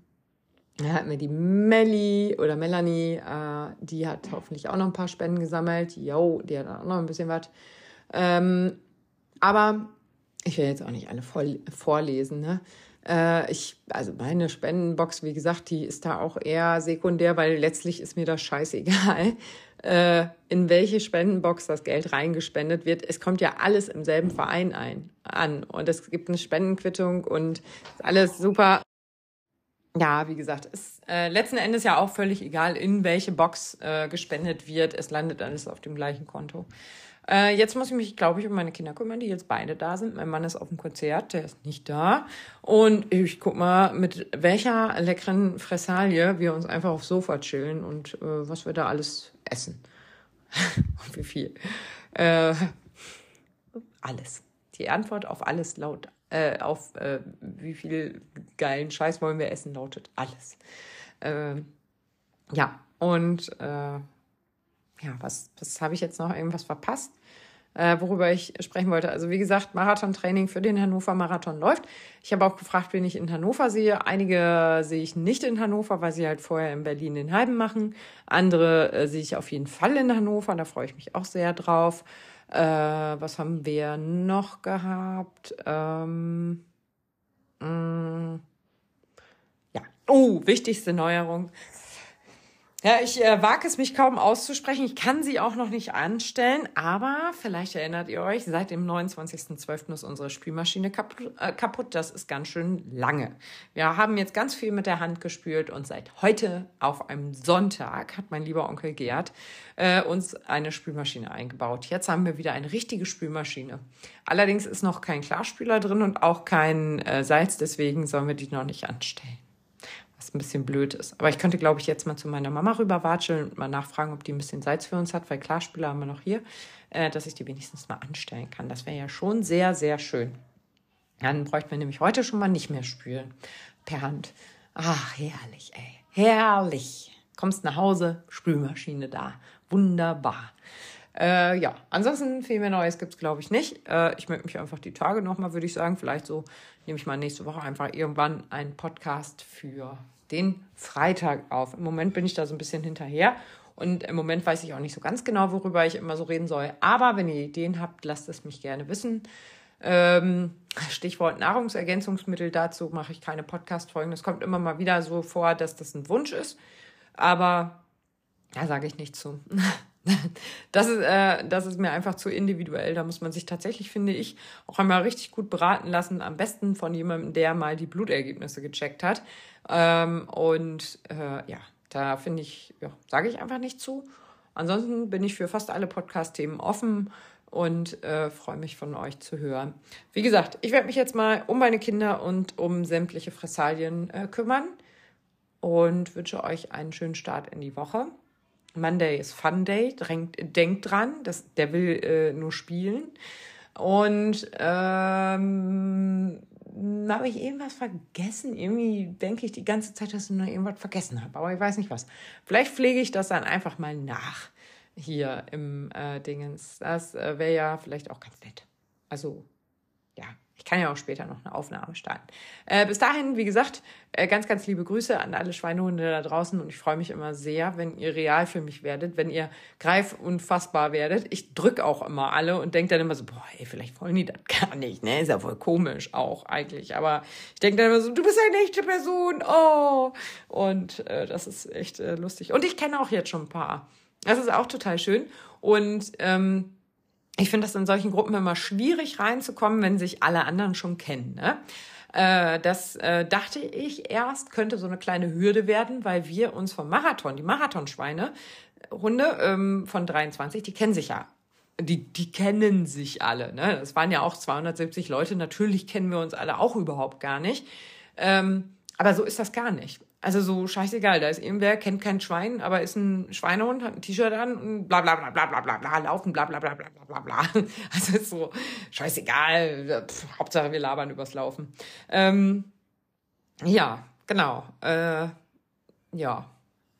da hatten wir die Melli oder Melanie, äh, die hat hoffentlich auch noch ein paar Spenden gesammelt. Jo, die hat auch noch ein bisschen was. Ähm, aber ich will jetzt auch nicht alle voll vorlesen. Ne? Äh, ich, also meine Spendenbox, wie gesagt, die ist da auch eher sekundär, weil letztlich ist mir das scheißegal, [LAUGHS] äh, in welche Spendenbox das Geld reingespendet wird. Es kommt ja alles im selben Verein ein, an und es gibt eine Spendenquittung und alles super. Ja, wie gesagt, ist äh, letzten Endes ja auch völlig egal, in welche Box äh, gespendet wird. Es landet alles auf dem gleichen Konto. Äh, jetzt muss ich mich, glaube ich, um meine Kinder kümmern, die jetzt beide da sind. Mein Mann ist auf dem Konzert, der ist nicht da. Und ich guck mal, mit welcher leckeren Fressalie wir uns einfach aufs Sofa chillen und äh, was wir da alles essen. [LAUGHS] und wie viel. Äh, alles. Die Antwort auf alles laut, äh, auf äh, wie viel geilen Scheiß wollen wir essen, lautet alles. Äh, ja, und äh, ja, was, was habe ich jetzt noch irgendwas verpasst? Äh, worüber ich sprechen wollte. Also wie gesagt, Marathontraining für den Hannover Marathon läuft. Ich habe auch gefragt, wen ich in Hannover sehe. Einige sehe ich nicht in Hannover, weil sie halt vorher in Berlin den Halben machen. Andere äh, sehe ich auf jeden Fall in Hannover. Da freue ich mich auch sehr drauf. Äh, was haben wir noch gehabt? Ähm, mh, mm, ja. Oh, wichtigste Neuerung. Ja, ich äh, wage es mich kaum auszusprechen. Ich kann sie auch noch nicht anstellen, aber vielleicht erinnert ihr euch, seit dem 29.12. ist unsere Spülmaschine kaputt, äh, kaputt. Das ist ganz schön lange. Wir haben jetzt ganz viel mit der Hand gespült und seit heute auf einem Sonntag hat mein lieber Onkel Gerd äh, uns eine Spülmaschine eingebaut. Jetzt haben wir wieder eine richtige Spülmaschine. Allerdings ist noch kein Klarspüler drin und auch kein äh, Salz, deswegen sollen wir die noch nicht anstellen ein bisschen blöd ist. Aber ich könnte, glaube ich, jetzt mal zu meiner Mama rüberwatscheln und mal nachfragen, ob die ein bisschen Salz für uns hat, weil Klarspüler haben wir noch hier, äh, dass ich die wenigstens mal anstellen kann. Das wäre ja schon sehr, sehr schön. Dann bräuchten wir nämlich heute schon mal nicht mehr spülen per Hand. Ach, herrlich, ey. Herrlich. Kommst nach Hause, Spülmaschine da. Wunderbar. Äh, ja, ansonsten viel mehr Neues gibt es, glaube ich, nicht. Äh, ich möchte mich einfach die Tage nochmal, würde ich sagen, vielleicht so nehme ich mal nächste Woche einfach irgendwann einen Podcast für den Freitag auf. Im Moment bin ich da so ein bisschen hinterher und im Moment weiß ich auch nicht so ganz genau, worüber ich immer so reden soll. Aber wenn ihr Ideen habt, lasst es mich gerne wissen. Ähm, Stichwort Nahrungsergänzungsmittel, dazu mache ich keine Podcast-Folgen. Es kommt immer mal wieder so vor, dass das ein Wunsch ist. Aber da sage ich nicht zu. [LAUGHS] Das ist, äh, das ist mir einfach zu individuell. Da muss man sich tatsächlich, finde ich, auch einmal richtig gut beraten lassen. Am besten von jemandem, der mal die Blutergebnisse gecheckt hat. Ähm, und äh, ja, da finde ich, ja, sage ich einfach nicht zu. Ansonsten bin ich für fast alle Podcast-Themen offen und äh, freue mich von euch zu hören. Wie gesagt, ich werde mich jetzt mal um meine Kinder und um sämtliche Fressalien äh, kümmern und wünsche euch einen schönen Start in die Woche. Monday ist Fun Day, denkt, dran, das, der will äh, nur spielen. Und ähm, hm, habe ich irgendwas vergessen. Irgendwie denke ich die ganze Zeit, dass ich noch irgendwas vergessen habe, aber ich weiß nicht was. Vielleicht pflege ich das dann einfach mal nach hier im äh, Dingens. Das äh, wäre ja vielleicht auch ganz nett. Also, ich kann ja auch später noch eine Aufnahme starten. Äh, bis dahin, wie gesagt, äh, ganz, ganz liebe Grüße an alle Schweinehunde da draußen und ich freue mich immer sehr, wenn ihr real für mich werdet, wenn ihr greif und fassbar werdet. Ich drücke auch immer alle und denke dann immer so, boah, ey, vielleicht wollen die das gar nicht, ne? Ist ja voll komisch auch eigentlich. Aber ich denke dann immer so, du bist eine echte Person, oh. Und äh, das ist echt äh, lustig. Und ich kenne auch jetzt schon ein paar. Das ist auch total schön. Und ähm, ich finde das in solchen Gruppen immer schwierig reinzukommen, wenn sich alle anderen schon kennen. Ne? Äh, das äh, dachte ich erst, könnte so eine kleine Hürde werden, weil wir uns vom Marathon, die Marathonschweine, Runde ähm, von 23, die kennen sich ja. Die, die kennen sich alle. Ne? Das waren ja auch 270 Leute. Natürlich kennen wir uns alle auch überhaupt gar nicht. Ähm, aber so ist das gar nicht. Also so scheißegal, da ist irgendwer, kennt kein Schwein, aber ist ein Schweinehund, hat ein T-Shirt an und bla bla bla bla bla bla bla, laufen, bla bla bla bla bla bla bla. Also ist so scheißegal, Pff, Hauptsache wir labern übers Laufen. Ähm, ja, genau. Äh, ja.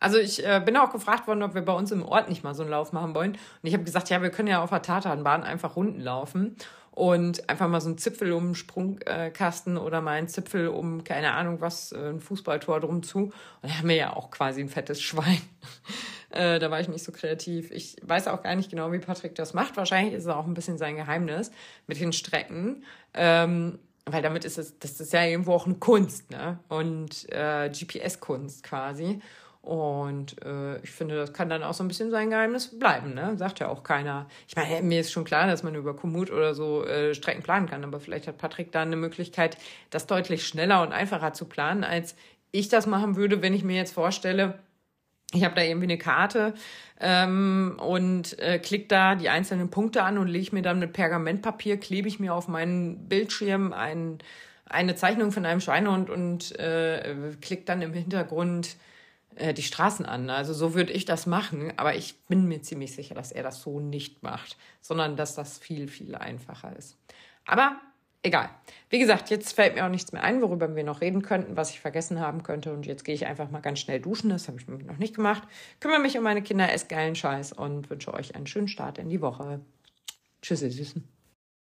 Also ich äh, bin auch gefragt worden, ob wir bei uns im Ort nicht mal so einen Lauf machen wollen. Und ich habe gesagt, ja, wir können ja auf der Tatanbahn einfach Runden laufen und einfach mal so ein Zipfel um einen Sprungkasten oder mal ein Zipfel um, keine Ahnung was, äh, ein Fußballtor drum zu. Und da haben wir ja auch quasi ein fettes Schwein. [LAUGHS] Äh, da war ich nicht so kreativ. Ich weiß auch gar nicht genau, wie Patrick das macht. Wahrscheinlich ist es auch ein bisschen sein Geheimnis mit den Strecken. Ähm, weil damit ist es, das ist ja irgendwo auch eine Kunst, ne? Und äh, GPS-Kunst quasi. Und äh, ich finde, das kann dann auch so ein bisschen sein Geheimnis bleiben, ne? Sagt ja auch keiner. Ich meine, mir ist schon klar, dass man über Komoot oder so äh, Strecken planen kann, aber vielleicht hat Patrick da eine Möglichkeit, das deutlich schneller und einfacher zu planen, als ich das machen würde, wenn ich mir jetzt vorstelle, ich habe da irgendwie eine Karte ähm, und äh, klick da die einzelnen Punkte an und lege mir dann mit Pergamentpapier, klebe ich mir auf meinen Bildschirm ein, eine Zeichnung von einem Schweinehund und äh, klick dann im Hintergrund die Straßen an. Also so würde ich das machen, aber ich bin mir ziemlich sicher, dass er das so nicht macht, sondern dass das viel, viel einfacher ist. Aber egal. Wie gesagt, jetzt fällt mir auch nichts mehr ein, worüber wir noch reden könnten, was ich vergessen haben könnte. Und jetzt gehe ich einfach mal ganz schnell duschen. Das habe ich noch nicht gemacht. Kümmere mich um meine Kinder, esse geilen Scheiß und wünsche euch einen schönen Start in die Woche. Tschüss, ihr Süßen.